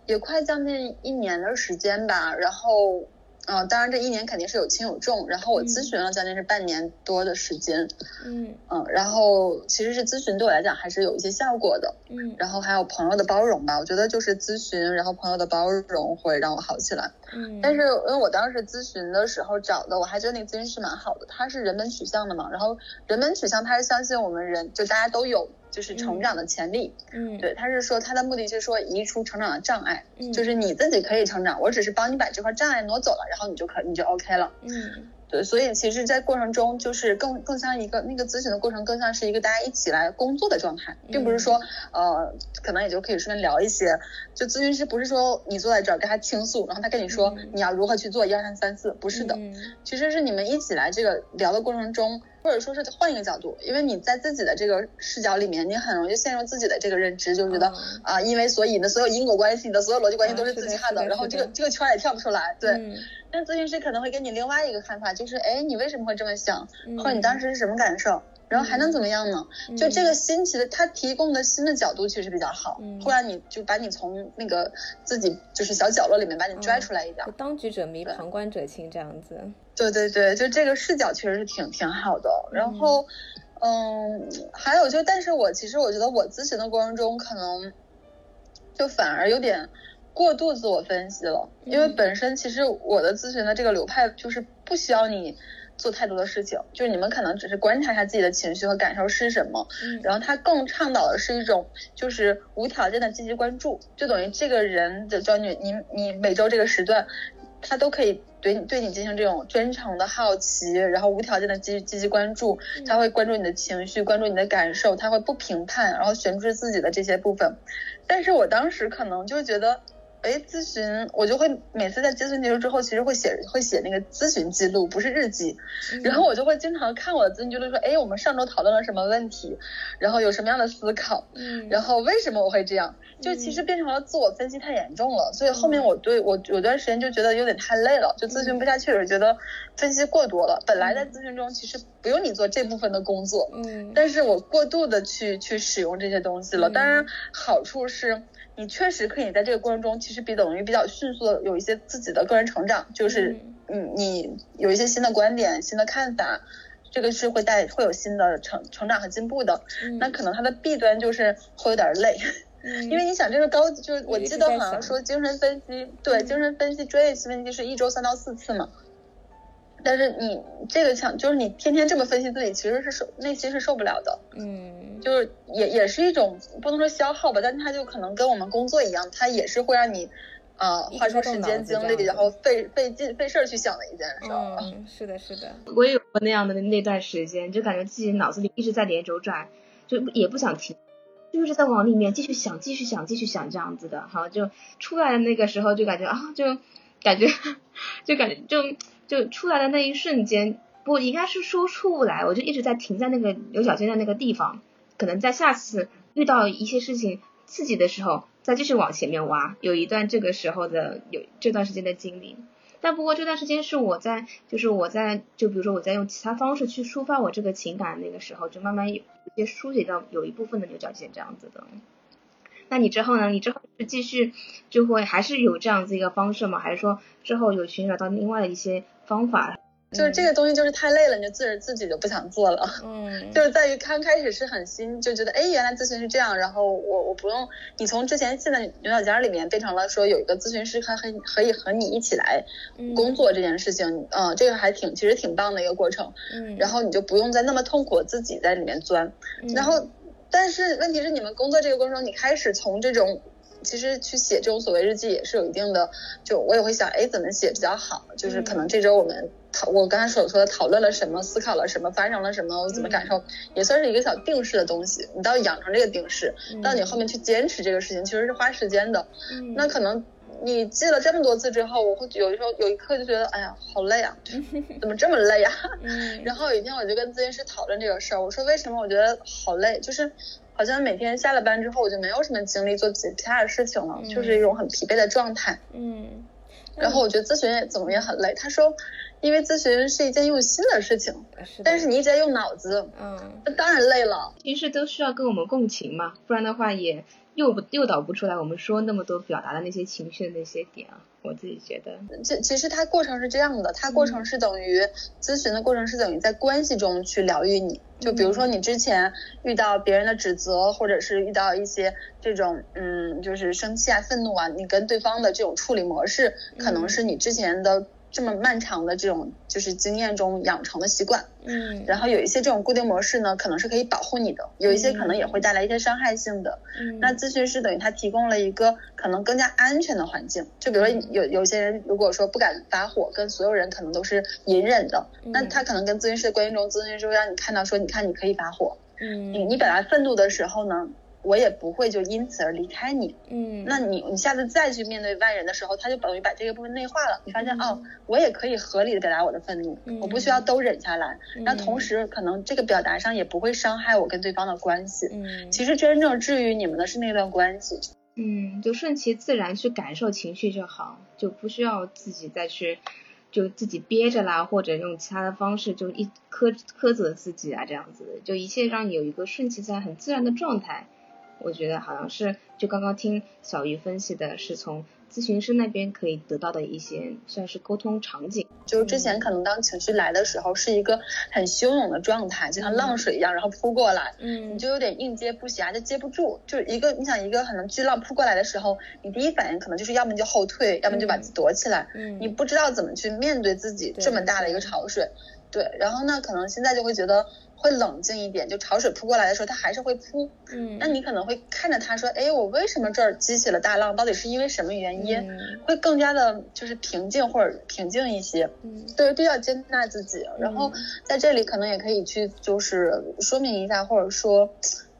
也快将近一年的时间吧，然后。嗯，当然这一年肯定是有轻有重，然后我咨询了将近是半年多的时间，嗯。嗯，然后其实是咨询对我来讲还是有一些效果的，嗯，然后还有朋友的包容吧，我觉得就是咨询，然后朋友的包容会让我好起来，嗯，但是因为我当时咨询的时候找的，我还觉得那个咨询师蛮好的，他是人本取向的嘛，然后人本取向他是相信我们人就大家都有。就是成长的潜力，嗯，对，他是说他的目的就是说移除成长的障碍，嗯，就是你自己可以成长，我只是帮你把这块障碍挪走了，然后你就可你就 OK 了，嗯，对，所以其实，在过程中就是更更像一个那个咨询的过程，更像是一个大家一起来工作的状态，并不是说呃，可能也就可以顺便聊一些。就咨询师不是说你坐在这儿跟他倾诉，然后他跟你说你要如何去做一二三三四，不是的，其实是你们一起来这个聊的过程中。或者说是换一个角度，因为你在自己的这个视角里面，你很容易陷入自己的这个认知，就觉得啊，因为所以的所有因果关系，你的所有逻辑关系都是自己看的，然后这个这个圈也跳不出来。对，但咨询师可能会给你另外一个看法，就是哎，你为什么会这么想，或者你当时是什么感受？然后还能怎么样呢？就这个新奇的，他提供的新的角度其实比较好，忽然你就把你从那个自己就是小角落里面把你拽出来一点。当局者迷，旁观者清，这样子。对对对，就这个视角其实是挺挺好的。然后，嗯，还有就，但是我其实我觉得我咨询的过程中，可能就反而有点过度自我分析了，因为本身其实我的咨询的这个流派就是不需要你。做太多的事情，就是你们可能只是观察一下自己的情绪和感受是什么，然后他更倡导的是一种就是无条件的积极关注，就等于这个人的就你，你你每周这个时段，他都可以对你对你进行这种真诚的好奇，然后无条件的积积极关注，他会关注你的情绪，关注你的感受，他会不评判，然后悬置自己的这些部分，但是我当时可能就觉得。哎，咨询我就会每次在咨询结束之后，其实会写会写那个咨询记录，不是日记。然后我就会经常看我的咨询记录，说，哎，我们上周讨论了什么问题，然后有什么样的思考，嗯，然后为什么我会这样，就其实变成了自我分析太严重了。所以后面我对我有段时间就觉得有点太累了，就咨询不下去了，觉得分析过多了。本来在咨询中其实不用你做这部分的工作，嗯，但是我过度的去去使用这些东西了。当然好处是。你确实可以在这个过程中，其实比等于比较迅速的有一些自己的个人成长，就是你你有一些新的观点、新的看法，这个是会带会有新的成成长和进步的。那可能它的弊端就是会有点累，因为你想这个高级就是我记得好像说精神分析对精神分析专业期分析是一周三到四次嘛。但是你这个强，就是你天天这么分析自己，其实是受内心是受不了的。嗯，就是也也是一种不能说消耗吧，但是它就可能跟我们工作一样，它也是会让你呃花出时间精力，然后费费劲费事儿去想的一件事。嗯，是的，是的，我也有过那样的那段时间，就感觉自己脑子里一直在连轴转，就也不想停，就是在往里面继续想，继续想，继续想这样子的。好，就出来的那个时候就感觉啊，就感觉 就感觉就。就出来的那一瞬间，不应该是说出不来，我就一直在停在那个牛角尖的那个地方，可能在下次遇到一些事情刺激的时候，再继续往前面挖。有一段这个时候的有这段时间的经历，但不过这段时间是我在，就是我在，就比如说我在用其他方式去抒发我这个情感，那个时候就慢慢有一些疏解到有一部分的牛角尖这样子的。那你之后呢？你之后是继续就会还是有这样子一个方式吗？还是说之后有寻找到另外的一些？方法就是这个东西，就是太累了，你就自自己就不想做了。嗯，就是在于刚开始是很新，就觉得哎，原来咨询是这样，然后我我不用你从之前现在牛角尖里面变成了说有一个咨询师可以可以和你一起来工作这件事情，嗯，这个还挺其实挺棒的一个过程。嗯，然后你就不用再那么痛苦自己在里面钻。然后，但是问题是你们工作这个过程中，你开始从这种。其实去写这种所谓日记也是有一定的，就我也会想，哎，怎么写比较好？就是可能这周我们讨，我刚才所说的讨论了什么，思考了什么，发生了什么，我怎么感受，也算是一个小定式的东西。你到养成这个定式，到你后面去坚持这个事情，其实是花时间的。那可能你记了这么多次之后，我会有的时候有一刻就觉得，哎呀，好累啊，怎么这么累啊？然后有一天我就跟咨询师讨论这个事儿，我说为什么我觉得好累，就是。好像每天下了班之后，我就没有什么精力做其他的事情了，就是一种很疲惫的状态。嗯，然后我觉得咨询也怎么也很累。他说，因为咨询是一件用心的事情，但是你一直在用脑子，嗯，那当然累了。平时都需要跟我们共情嘛，不然的话也。诱不诱导不出来，我们说那么多表达的那些情绪的那些点啊，我自己觉得，其其实它过程是这样的，它过程是等于咨询的过程是等于在关系中去疗愈你，就比如说你之前遇到别人的指责，或者是遇到一些这种嗯，就是生气啊、愤怒啊，你跟对方的这种处理模式，可能是你之前的。这么漫长的这种就是经验中养成的习惯。嗯，然后有一些这种固定模式呢，可能是可以保护你的，有一些可能也会带来一些伤害性的。嗯，那咨询师等于他提供了一个可能更加安全的环境。就比如说有有些人如果说不敢发火，跟所有人可能都是隐忍的，那他可能跟咨询师的关系中，咨询师会让你看到说，你看你可以发火，嗯，你你表达愤怒的时候呢？我也不会就因此而离开你，嗯，那你你下次再去面对外人的时候，他就等于把这个部分内化了。你发现哦，我也可以合理的表达我的愤怒，我不需要都忍下来。然后同时，可能这个表达上也不会伤害我跟对方的关系。嗯，其实真正治愈你们的是那段关系。嗯，就顺其自然去感受情绪就好，就不需要自己再去就自己憋着啦，或者用其他的方式就一苛苛责自己啊，这样子，就一切让你有一个顺其自然、很自然的状态。我觉得好像是，就刚刚听小鱼分析的，是从咨询师那边可以得到的一些算是沟通场景。就是之前可能当情绪来的时候，是一个很汹涌的状态，就像浪水一样，然后扑过来，嗯，你就有点应接不暇，就接不住。就是一个你想一个可能巨浪扑过来的时候，你第一反应可能就是要么就后退，要么就把自己躲起来，嗯，你不知道怎么去面对自己这么大的一个潮水。对，然后呢，可能现在就会觉得会冷静一点，就潮水扑过来的时候，它还是会扑。嗯，那你可能会看着它说，哎，我为什么这儿激起了大浪？到底是因为什么原因？会更加的就是平静或者平静一些。嗯，对，都要接纳自己。然后在这里可能也可以去就是说明一下，或者说。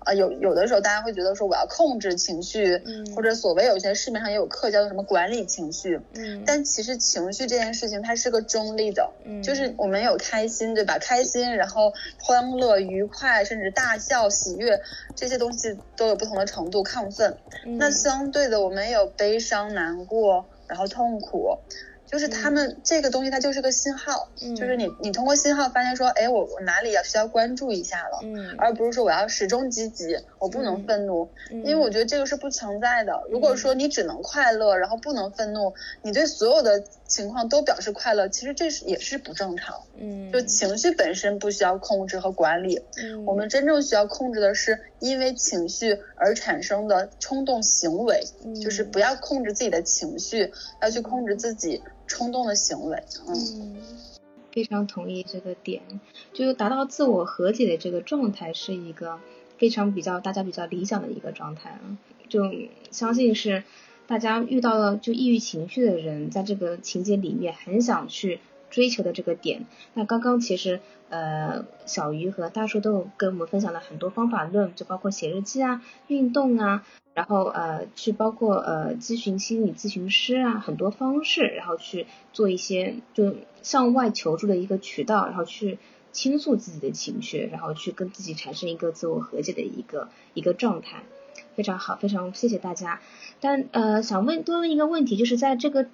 啊，有有的时候大家会觉得说我要控制情绪，嗯，或者所谓有些市面上也有课叫做什么管理情绪，嗯，但其实情绪这件事情它是个中立的，嗯，就是我们有开心对吧？开心，然后欢乐、愉快，甚至大笑、喜悦这些东西都有不同的程度亢奋。那相对的，我们有悲伤、难过，然后痛苦。就是他们这个东西，它就是个信号，就是你你通过信号发现说，哎，我我哪里要需要关注一下了，嗯，而不是说我要始终积极，我不能愤怒，因为我觉得这个是不存在的。如果说你只能快乐，然后不能愤怒，你对所有的情况都表示快乐，其实这是也是不正常。嗯，就情绪本身不需要控制和管理，嗯，我们真正需要控制的是因为情绪而产生的冲动行为，就是不要控制自己的情绪，要去控制自己。冲动的行为，嗯，非常同意这个点，就是达到自我和解的这个状态是一个非常比较大家比较理想的一个状态啊，就相信是大家遇到了就抑郁情绪的人，在这个情节里面很想去追求的这个点。那刚刚其实呃小鱼和大叔都有跟我们分享了很多方法论，就包括写日记啊、运动啊。然后呃，去包括呃咨询心理咨询师啊，很多方式，然后去做一些就向外求助的一个渠道，然后去倾诉自己的情绪，然后去跟自己产生一个自我和解的一个一个状态，非常好，非常谢谢大家。但呃，想问多问一个问题，就是在这个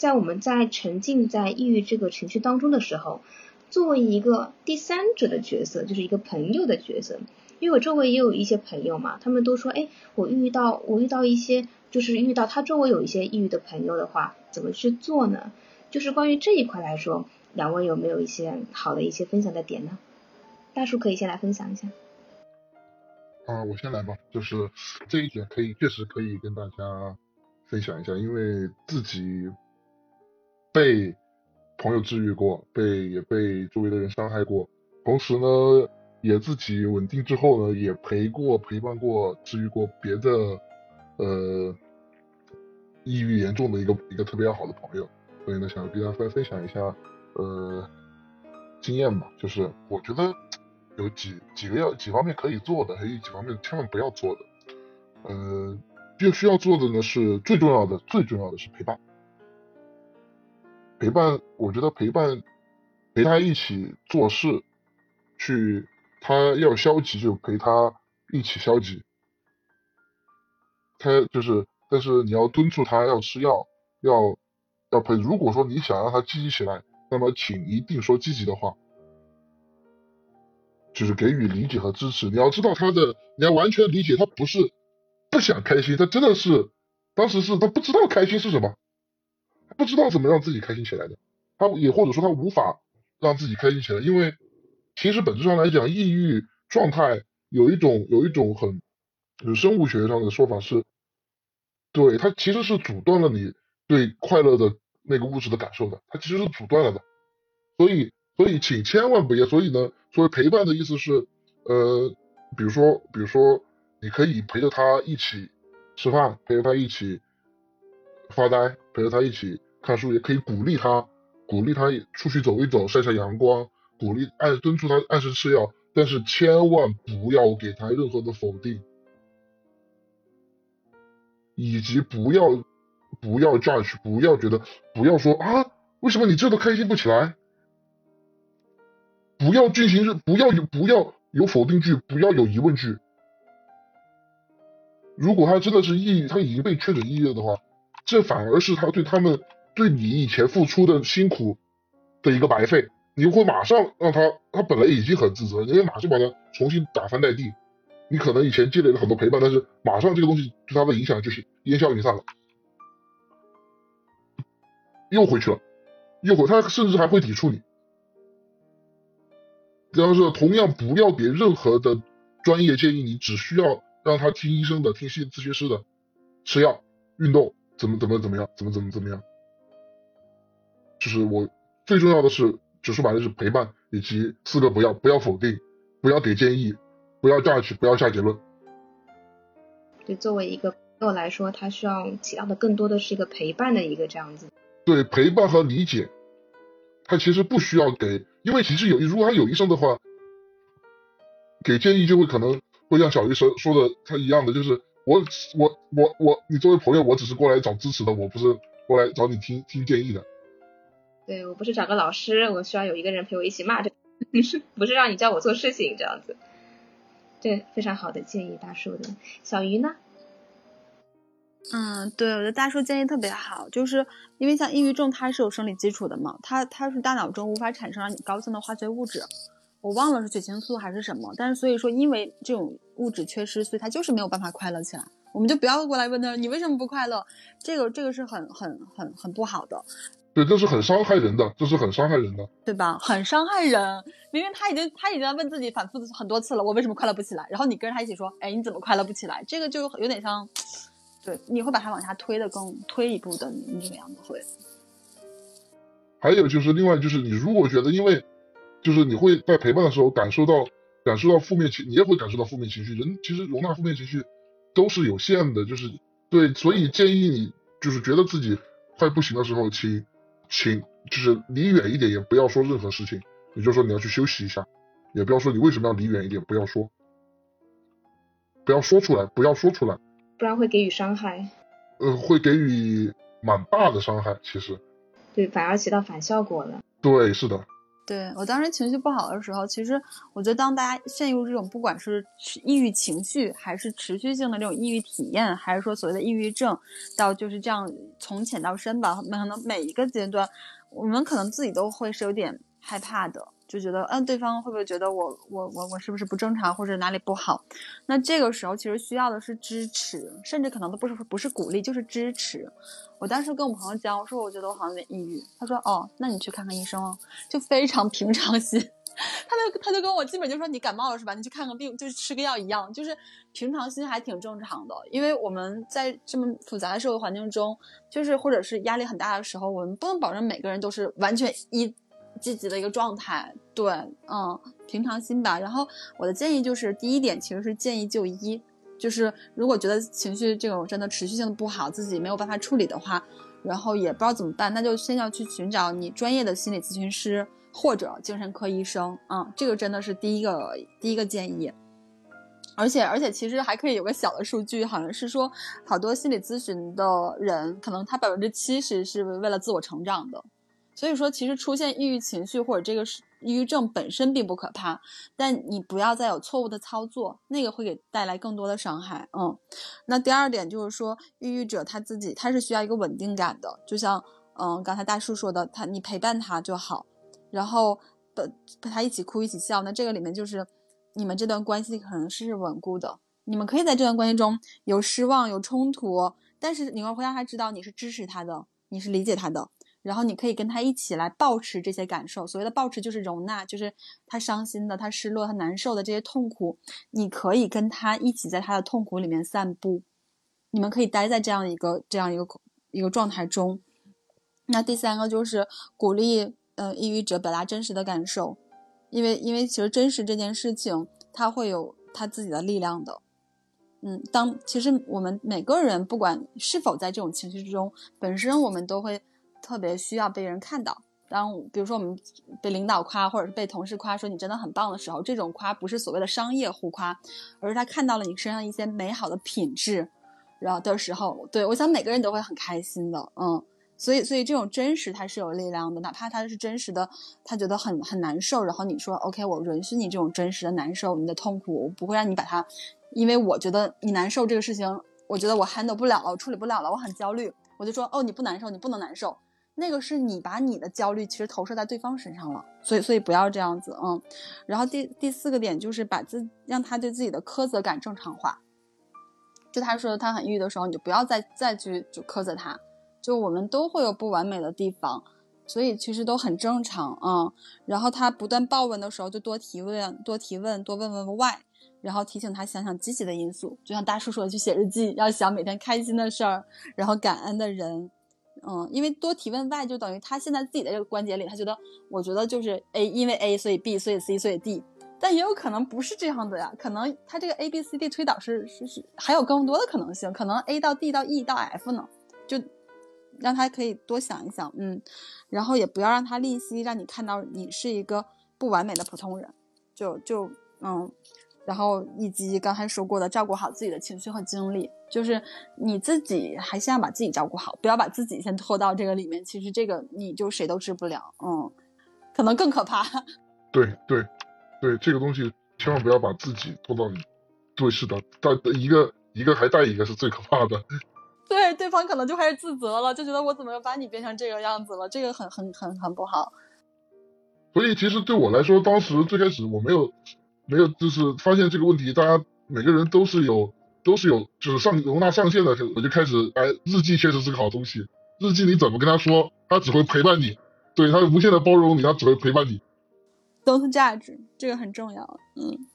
在我们在沉浸在抑郁这个情绪当中的时候，作为一个第三者的角色，就是一个朋友的角色。因为我周围也有一些朋友嘛，他们都说，哎，我遇到我遇到一些，就是遇到他周围有一些抑郁的朋友的话，怎么去做呢？就是关于这一块来说，两位有没有一些好的一些分享的点呢？大叔可以先来分享一下。啊，我先来吧，就是这一点可以确实可以跟大家分享一下，因为自己被朋友治愈过，被也被周围的人伤害过，同时呢。也自己稳定之后呢，也陪过、陪伴过、治愈过别的，呃，抑郁严重的一个一个特别要好的朋友，所以呢，想跟大家分分享一下，呃，经验吧。就是我觉得有几几个要几方面可以做的，还有几方面千万不要做的。呃，必须要做的呢是最重要的，最重要的是陪伴。陪伴，我觉得陪伴，陪他一起做事，去。他要消极，就陪他一起消极。他就是，但是你要敦促他要吃药，要要陪。如果说你想让他积极起来，那么请一定说积极的话，就是给予理解和支持。你要知道他的，你要完全理解他不是不想开心，他真的是当时是他不知道开心是什么，不知道怎么让自己开心起来的。他也或者说他无法让自己开心起来，因为。其实本质上来讲，抑郁状态有一种有一种很，生物学上的说法是，对它其实是阻断了你对快乐的那个物质的感受的，它其实是阻断了的。所以，所以请千万不要。所以呢，所谓陪伴的意思是，呃，比如说，比如说，你可以陪着他一起吃饭，陪着他一起发呆，陪着他一起看书，也可以鼓励他，鼓励他出去走一走，晒晒阳光，鼓励按敦促他按时吃药，但是千万不要给他任何的否定。以及不要不要 judge，不要觉得，不要说啊，为什么你这都开心不起来？不要进行，不要有不要有否定句，不要有疑问句。如果他真的是抑郁，他已经被确诊抑郁了的话，这反而是他对他们对你以前付出的辛苦的一个白费。你会马上让他，他本来已经很自责，你会马上把他重新打翻在地。你可能以前积累了很多陪伴，但是马上这个东西对他的影响就是烟消云散了，又回去了，又回他甚至还会抵触你。然后是同样不要给任何的专业建议，你只需要让他听医生的，听心理咨询师的，吃药、运动，怎么怎么怎么样，怎么怎么怎么样。就是我最重要的是，只说白了是陪伴，以及四个不要，不要否定，不要给建议。不要 judge，不要下结论。对，作为一个朋友来说，他需要起到的更多的是一个陪伴的一个这样子。对，陪伴和理解，他其实不需要给，因为其实有，如果他有医生的话，给建议就会可能会像小医生说的他一样的，就是我我我我，你作为朋友，我只是过来找支持的，我不是过来找你听听建议的。对我不是找个老师，我需要有一个人陪我一起骂着，不 是不是让你教我做事情这样子。对，非常好的建议，大叔的。小鱼呢？嗯，对，我觉得大叔建议特别好，就是因为像抑郁症，它是有生理基础的嘛，它它是大脑中无法产生让你高兴的化学物质，我忘了是血清素还是什么，但是所以说因为这种物质缺失，所以他就是没有办法快乐起来。我们就不要过来问他你为什么不快乐，这个这个是很很很很不好的。对，这是很伤害人的，这是很伤害人的，对吧？很伤害人。明明他已经他已经在问自己反复很多次了，我为什么快乐不起来？然后你跟着他一起说，哎，你怎么快乐不起来？这个就有点像，对，你会把他往下推的更推一步的，你这个样子会。还有就是另外就是你如果觉得因为，就是你会在陪伴的时候感受到感受到负面情，你也会感受到负面情绪。人其实容纳负面情绪都是有限的，就是对，所以建议你就是觉得自己快不行的时候，请。请就是离远一点，也不要说任何事情。也就是说你要去休息一下，也不要说你为什么要离远一点，不要说，不要说出来，不要说出来，不然会给予伤害。呃，会给予蛮大的伤害，其实。对，反而起到反效果了。对，是的。对我当时情绪不好的时候，其实我觉得当大家陷入这种不管是抑郁情绪，还是持续性的这种抑郁体验，还是说所谓的抑郁症，到就是这样从浅到深吧，可能每一个阶段，我们可能自己都会是有点害怕的。就觉得，嗯，对方会不会觉得我，我，我，我是不是不正常，或者哪里不好？那这个时候其实需要的是支持，甚至可能都不是不是鼓励，就是支持。我当时跟我朋友讲，我说我觉得我好像有点抑郁。他说，哦，那你去看看医生哦，就非常平常心。他就他就跟我基本就说你感冒了是吧？你去看看病，就是吃个药一样，就是平常心还挺正常的。因为我们在这么复杂的社会环境中，就是或者是压力很大的时候，我们不能保证每个人都是完全一。积极的一个状态，对，嗯，平常心吧。然后我的建议就是，第一点其实是建议就医，就是如果觉得情绪这种真的持续性的不好，自己没有办法处理的话，然后也不知道怎么办，那就先要去寻找你专业的心理咨询师或者精神科医生，嗯，这个真的是第一个第一个建议。而且而且其实还可以有个小的数据，好像是说好多心理咨询的人，可能他百分之七十是为了自我成长的。所以说，其实出现抑郁情绪或者这个抑郁症本身并不可怕，但你不要再有错误的操作，那个会给带来更多的伤害。嗯，那第二点就是说，抑郁者他自己他是需要一个稳定感的，就像嗯刚才大叔说的，他你陪伴他就好，然后的陪他一起哭一起笑，那这个里面就是你们这段关系可能是稳固的，你们可以在这段关系中有失望有冲突，但是你会让他知道你是支持他的，你是理解他的。然后你可以跟他一起来保持这些感受，所谓的保持就是容纳，就是他伤心的、他失落、他难受的这些痛苦，你可以跟他一起在他的痛苦里面散步，你们可以待在这样一个这样一个一个状态中。那第三个就是鼓励，呃，抑郁者表达真实的感受，因为因为其实真实这件事情，它会有他自己的力量的。嗯，当其实我们每个人不管是否在这种情绪之中，本身我们都会特别需要被人看到。当比如说我们被领导夸，或者是被同事夸说你真的很棒的时候，这种夸不是所谓的商业互夸，而是他看到了你身上一些美好的品质，然后的时候，对我想每个人都会很开心的。嗯，所以所以这种真实它是有力量的，哪怕他是真实的，他觉得很很难受，然后你说 OK，我允许你这种真实的难受，你的痛苦，我不会让你把它。因为我觉得你难受这个事情，我觉得我 handle 不了了，我处理不了了，我很焦虑。我就说，哦，你不难受，你不能难受。那个是你把你的焦虑其实投射在对方身上了，所以所以不要这样子，嗯。然后第第四个点就是把自让他对自己的苛责感正常化。就他说他很抑郁的时候，你就不要再再去就苛责他。就我们都会有不完美的地方，所以其实都很正常，嗯。然后他不断暴问的时候，就多提问，多提问，多问问 why。然后提醒他想想积极的因素，就像大叔说的，去写日记，要想每天开心的事儿，然后感恩的人，嗯，因为多提问 why 就等于他现在自己的这个关节里，他觉得，我觉得就是 A，因为 A 所以 B，所以 C，所以 D，但也有可能不是这样的呀，可能他这个 A B C D 推导是是是还有更多的可能性，可能 A 到 D 到 E 到 F 呢，就让他可以多想一想，嗯，然后也不要让他吝惜，让你看到你是一个不完美的普通人，就就嗯。然后以及刚才说过的，照顾好自己的情绪和精力，就是你自己还先要把自己照顾好，不要把自己先拖到这个里面。其实这个你就谁都治不了，嗯，可能更可怕。对对对，这个东西千万不要把自己拖到你。对，是的，带一个一个还带一个是最可怕的。对，对方可能就开始自责了，就觉得我怎么又把你变成这个样子了？这个很很很很不好。所以其实对我来说，当时最开始我没有。没有，就是发现这个问题，大家每个人都是有，都是有，就是上容纳上限的。我就开始，哎，日记确实是个好东西。日记你怎么跟他说，他只会陪伴你，对他无限的包容你，他只会陪伴你。Don't judge，这个很重要。嗯，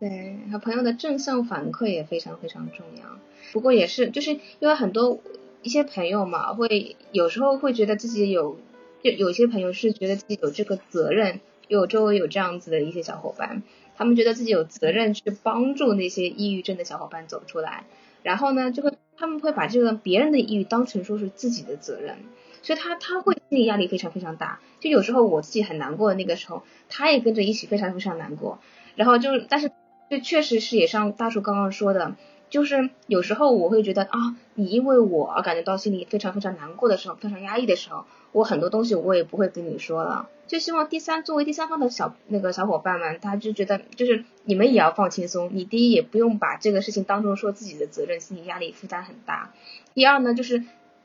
对，和朋友的正向反馈也非常非常重要。不过也是，就是因为很多一些朋友嘛，会有时候会觉得自己有，有有些朋友是觉得自己有这个责任。有周围有这样子的一些小伙伴，他们觉得自己有责任去帮助那些抑郁症的小伙伴走出来，然后呢，就会他们会把这个别人的抑郁当成说是自己的责任，所以他他会心理压力非常非常大。就有时候我自己很难过的那个时候，他也跟着一起非常非常难过。然后就但是这确实是也像大叔刚刚说的，就是有时候我会觉得啊，你因为我而感觉到心里非常非常难过的时候，非常压抑的时候，我很多东西我也不会跟你说了。就希望第三作为第三方的小那个小伙伴们，他就觉得就是你们也要放轻松。你第一也不用把这个事情当做说自己的责任，心理压力负担很大。第二呢，就是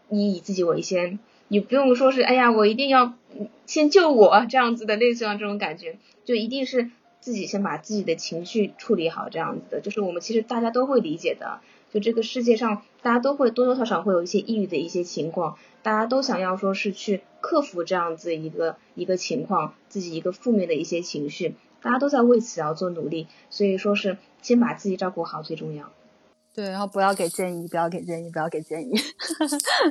你以自己为先，你不用说是哎呀我一定要先救我这样子的，类似像这种感觉，就一定是自己先把自己的情绪处理好这样子的。就是我们其实大家都会理解的，就这个世界上大家都会多多少少会有一些抑郁的一些情况。大家都想要说是去克服这样子一个一个情况，自己一个负面的一些情绪，大家都在为此要做努力，所以说是先把自己照顾好最重要。对，然后不要给建议，不要给建议，不要给建议。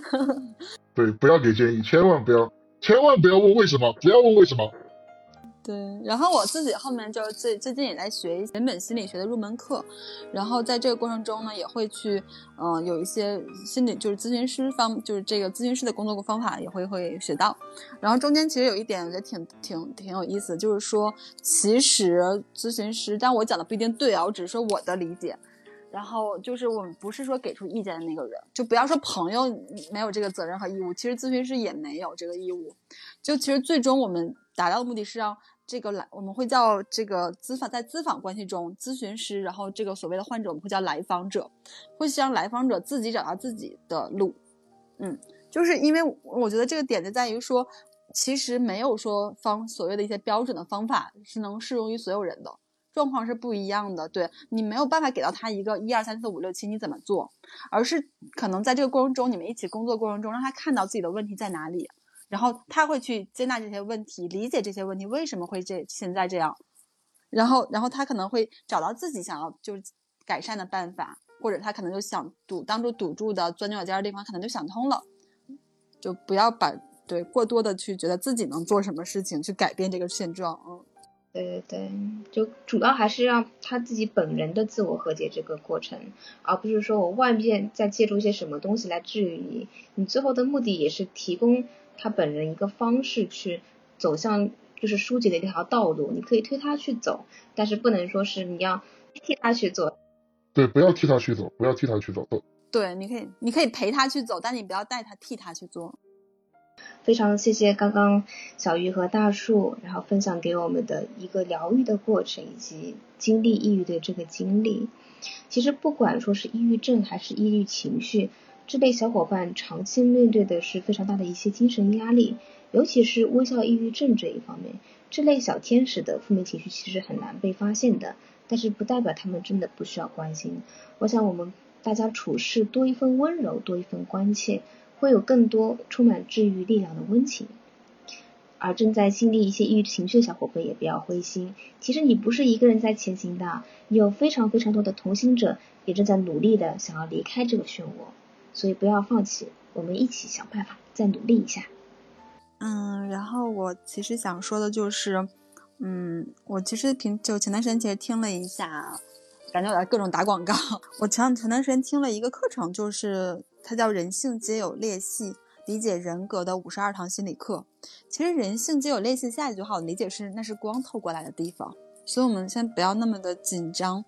对，不要给建议，千万不要，千万不要问为什么，不要问为什么。对，然后我自己后面就最最近也在学一些人本心理学的入门课，然后在这个过程中呢，也会去嗯有一些心理就是咨询师方就是这个咨询师的工作方法也会会学到，然后中间其实有一点我觉得挺挺挺有意思，就是说其实咨询师，但我讲的不一定对啊，我只是说我的理解，然后就是我们不是说给出意见的那个人，就不要说朋友没有这个责任和义务，其实咨询师也没有这个义务，就其实最终我们达到的目的是让。这个来我们会叫这个咨访，在咨访关系中，咨询师，然后这个所谓的患者，我们会叫来访者，会让来访者自己找到自己的路。嗯，就是因为我觉得这个点就在于说，其实没有说方所谓的一些标准的方法是能适用于所有人的，状况是不一样的。对你没有办法给到他一个一二三四五六七你怎么做，而是可能在这个过程中，你们一起工作过程中，让他看到自己的问题在哪里。然后他会去接纳这些问题，理解这些问题为什么会这现在这样，然后，然后他可能会找到自己想要就是改善的办法，或者他可能就想堵当初堵住的钻牛角尖的地方，可能就想通了。就不要把对过多的去觉得自己能做什么事情去改变这个现状，嗯。对对对，就主要还是让他自己本人的自我和解这个过程，而不是说我外面再借助一些什么东西来治愈你。你最后的目的也是提供他本人一个方式去走向就是书籍的一条道路。你可以推他去走，但是不能说是你要替他去做。对，不要替他去走，不要替他去走。对，你可以，你可以陪他去走，但你不要带他替他去做。非常谢谢刚刚小鱼和大树，然后分享给我们的一个疗愈的过程，以及经历抑郁的这个经历。其实不管说是抑郁症还是抑郁情绪，这类小伙伴长期面对的是非常大的一些精神压力，尤其是微笑抑郁症这一方面，这类小天使的负面情绪其实很难被发现的，但是不代表他们真的不需要关心。我想我们大家处事多一份温柔，多一份关切。会有更多充满治愈力量的温情，而正在经历一些抑郁情绪的小伙伴也不要灰心，其实你不是一个人在前行的，有非常非常多的同行者也正在努力的想要离开这个漩涡，所以不要放弃，我们一起想办法，再努力一下。嗯，然后我其实想说的就是，嗯，我其实平就前段时间其实听了一下，感觉我在各种打广告，我前前段时间听了一个课程，就是。它叫人性皆有裂隙，理解人格的五十二堂心理课。其实人性皆有裂隙，下一句话我理解是那是光透过来的地方，所以我们先不要那么的紧张，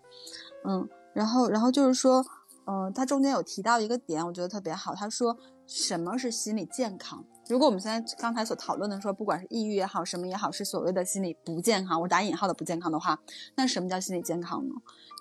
嗯，然后然后就是说，嗯，他中间有提到一个点，我觉得特别好，他说什么是心理健康？如果我们现在刚才所讨论的说，不管是抑郁也好，什么也好，是所谓的心理不健康，我打引号的不健康的话，那什么叫心理健康呢？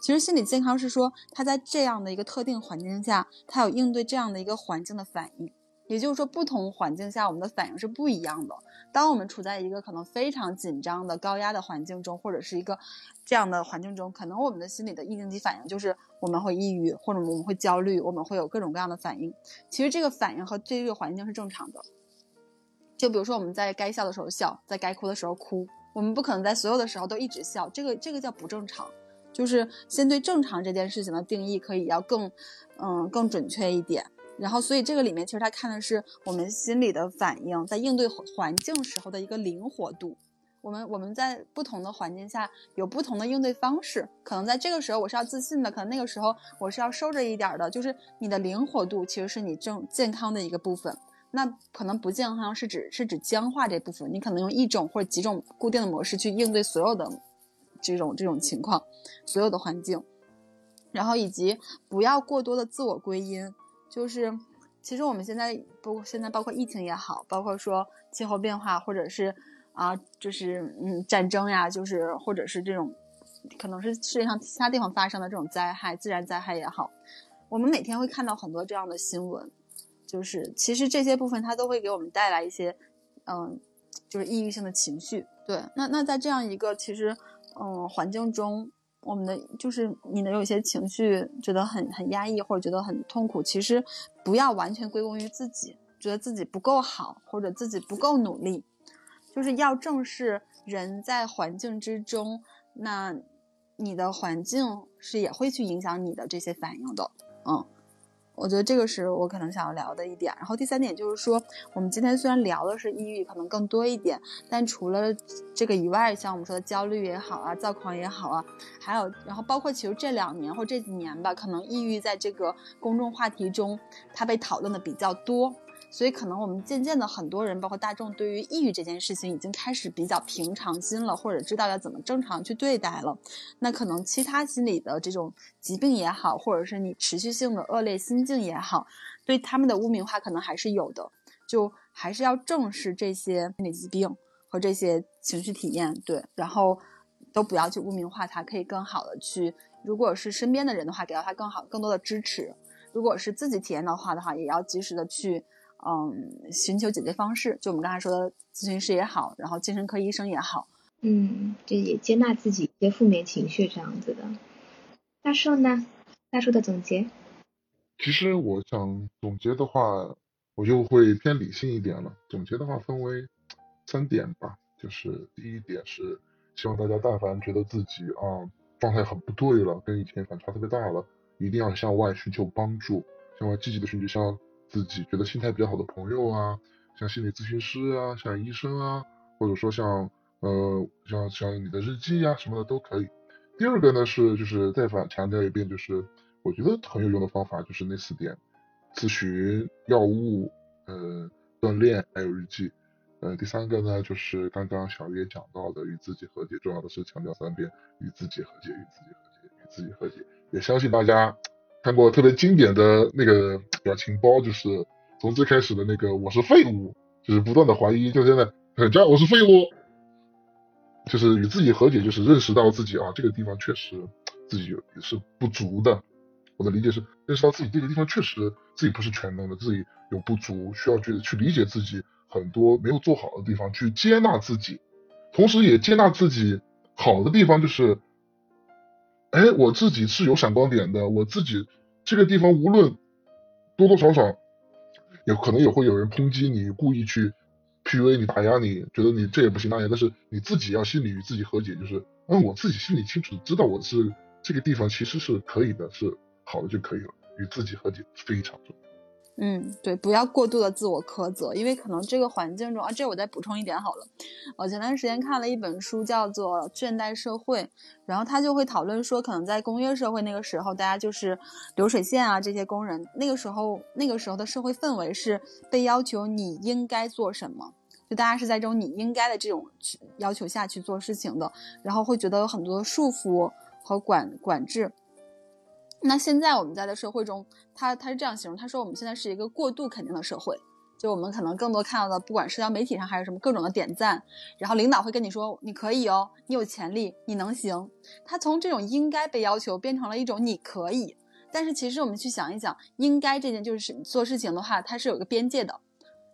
其实心理健康是说，他在这样的一个特定环境下，他有应对这样的一个环境的反应。也就是说，不同环境下我们的反应是不一样的。当我们处在一个可能非常紧张的高压的环境中，或者是一个这样的环境中，可能我们的心理的应激反应就是我们会抑郁，或者我们会焦虑，我们会有各种各样的反应。其实这个反应和这个环境是正常的。就比如说我们在该笑的时候笑，在该哭的时候哭，我们不可能在所有的时候都一直笑，这个这个叫不正常。就是先对正常这件事情的定义可以要更，嗯，更准确一点。然后，所以这个里面其实他看的是我们心理的反应，在应对环境时候的一个灵活度。我们我们在不同的环境下有不同的应对方式。可能在这个时候我是要自信的，可能那个时候我是要收着一点的。就是你的灵活度其实是你正健康的一个部分。那可能不健康是指是指僵化这部分。你可能用一种或者几种固定的模式去应对所有的。这种这种情况，所有的环境，然后以及不要过多的自我归因，就是其实我们现在不现在包括疫情也好，包括说气候变化，或者是啊，就是嗯战争呀，就是或者是这种可能是世界上其他地方发生的这种灾害，自然灾害也好，我们每天会看到很多这样的新闻，就是其实这些部分它都会给我们带来一些嗯，就是抑郁性的情绪。对，那那在这样一个其实。嗯，环境中，我们的就是你的有些情绪，觉得很很压抑，或者觉得很痛苦。其实不要完全归功于自己，觉得自己不够好，或者自己不够努力，就是要正视人在环境之中，那你的环境是也会去影响你的这些反应的，嗯。我觉得这个是我可能想要聊的一点。然后第三点就是说，我们今天虽然聊的是抑郁，可能更多一点，但除了这个以外，像我们说的焦虑也好啊，躁狂也好啊，还有，然后包括其实这两年或这几年吧，可能抑郁在这个公众话题中，它被讨论的比较多。所以可能我们渐渐的，很多人包括大众对于抑郁这件事情已经开始比较平常心了，或者知道要怎么正常去对待了。那可能其他心理的这种疾病也好，或者是你持续性的恶劣心境也好，对他们的污名化可能还是有的。就还是要正视这些心理疾病和这些情绪体验，对，然后都不要去污名化它，可以更好的去，如果是身边的人的话，给到他更好、更多的支持；如果是自己体验的话的话，也要及时的去。嗯，寻求解决方式，就我们刚才说的咨询师也好，然后精神科医生也好，嗯，这也接纳自己一些负面情绪这样子的。大树呢？大树的总结？其实我想总结的话，我就会偏理性一点了。总结的话分为三点吧，就是第一点是希望大家但凡觉得自己啊状态很不对了，跟以前反差特别大了，一定要向外寻求帮助，向外积极的寻求向。自己觉得心态比较好的朋友啊，像心理咨询师啊，像医生啊，或者说像呃像像你的日记呀什么的都可以。第二个呢是就是再反强调一遍，就是我觉得很有用的方法就是那四点：咨询、药物、呃锻炼还有日记。呃，第三个呢就是刚刚小月讲到的与自己和解，重要的是强调三遍与自己和解，与自己和解，与自己和解。也相信大家看过特别经典的那个表情包，就是从最开始的那个我是废物，就是不断的怀疑，就现在很加我是废物，就是与自己和解，就是认识到自己啊这个地方确实自己有也是不足的。我的理解是认识到自己这个地方确实自己不是全能的，自己有不足，需要去去理解自己。很多没有做好的地方，去接纳自己，同时也接纳自己好的地方，就是，哎，我自己是有闪光点的，我自己这个地方无论多多少少，也可能也会有人抨击你，故意去 PUA 你、打压你，觉得你这也不行那也，但是你自己要心里与自己和解，就是，嗯，我自己心里清楚知道我是这个地方其实是可以的，是好的就可以了，与自己和解非常重要。嗯，对，不要过度的自我苛责，因为可能这个环境中啊，这我再补充一点好了。我前段时间看了一本书，叫做《倦怠社会》，然后他就会讨论说，可能在工业社会那个时候，大家就是流水线啊，这些工人，那个时候那个时候的社会氛围是被要求你应该做什么，就大家是在这种你应该的这种要求下去做事情的，然后会觉得有很多束缚和管管制。那现在我们在的社会中，他他是这样形容，他说我们现在是一个过度肯定的社会，就我们可能更多看到的，不管社交媒体上还是什么各种的点赞，然后领导会跟你说你可以哦，你有潜力，你能行。他从这种应该被要求变成了一种你可以，但是其实我们去想一想，应该这件就是做事情的话，它是有一个边界的，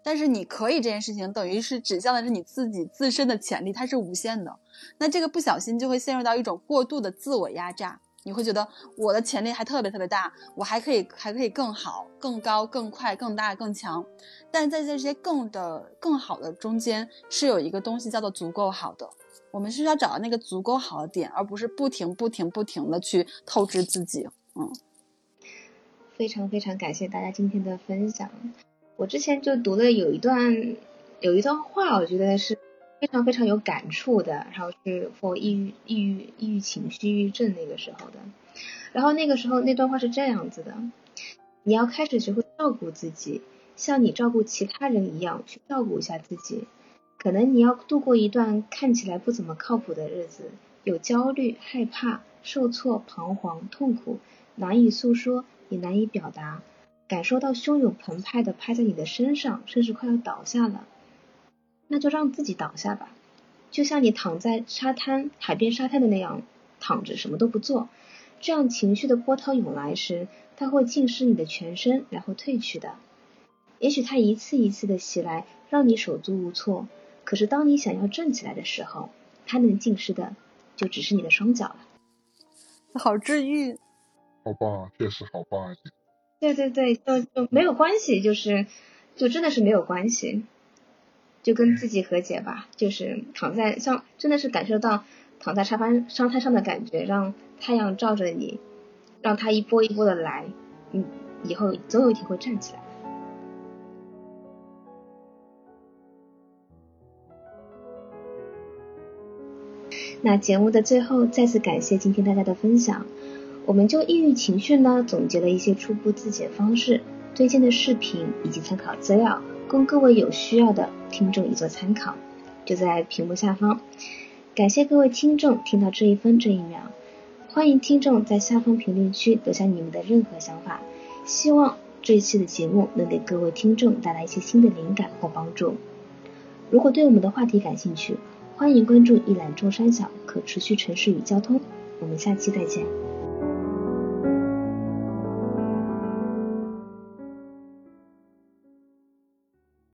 但是你可以这件事情等于是指向的是你自己自身的潜力，它是无限的。那这个不小心就会陷入到一种过度的自我压榨。你会觉得我的潜力还特别特别大，我还可以还可以更好、更高、更快、更大、更强，但在这些更的更好的中间，是有一个东西叫做足够好的。我们是要找到那个足够好的点，而不是不停不停不停的去透支自己。嗯，非常非常感谢大家今天的分享。我之前就读了有一段有一段话，我觉得是。非常非常有感触的，然后是 for 抑郁、抑郁、抑郁情绪、抑郁症那个时候的，然后那个时候那段话是这样子的：你要开始学会照顾自己，像你照顾其他人一样去照顾一下自己。可能你要度过一段看起来不怎么靠谱的日子，有焦虑、害怕、受挫、彷徨、痛苦，难以诉说，也难以表达，感受到汹涌澎湃的拍在你的身上，甚至快要倒下了。那就让自己倒下吧，就像你躺在沙滩、海边沙滩的那样躺着，什么都不做。这样情绪的波涛涌来时，它会浸湿你的全身，然后退去的。也许它一次一次的袭来，让你手足无措。可是当你想要站起来的时候，它能浸湿的就只是你的双脚了。好治愈，好棒，确实好棒。对对对，就就没有关系，就是就真的是没有关系。就跟自己和解吧，就是躺在像真的是感受到躺在沙发沙滩上的感觉，让太阳照着你，让它一波一波的来，嗯，以后总有一天会站起来。那节目的最后，再次感谢今天大家的分享。我们就抑郁情绪呢，总结了一些初步自检方式、推荐的视频以及参考资料。供各位有需要的听众一做参考，就在屏幕下方。感谢各位听众听到这一分这一秒，欢迎听众在下方评论区留下你们的任何想法。希望这一期的节目能给各位听众带来一些新的灵感或帮助。如果对我们的话题感兴趣，欢迎关注一览众山小可持续城市与交通。我们下期再见。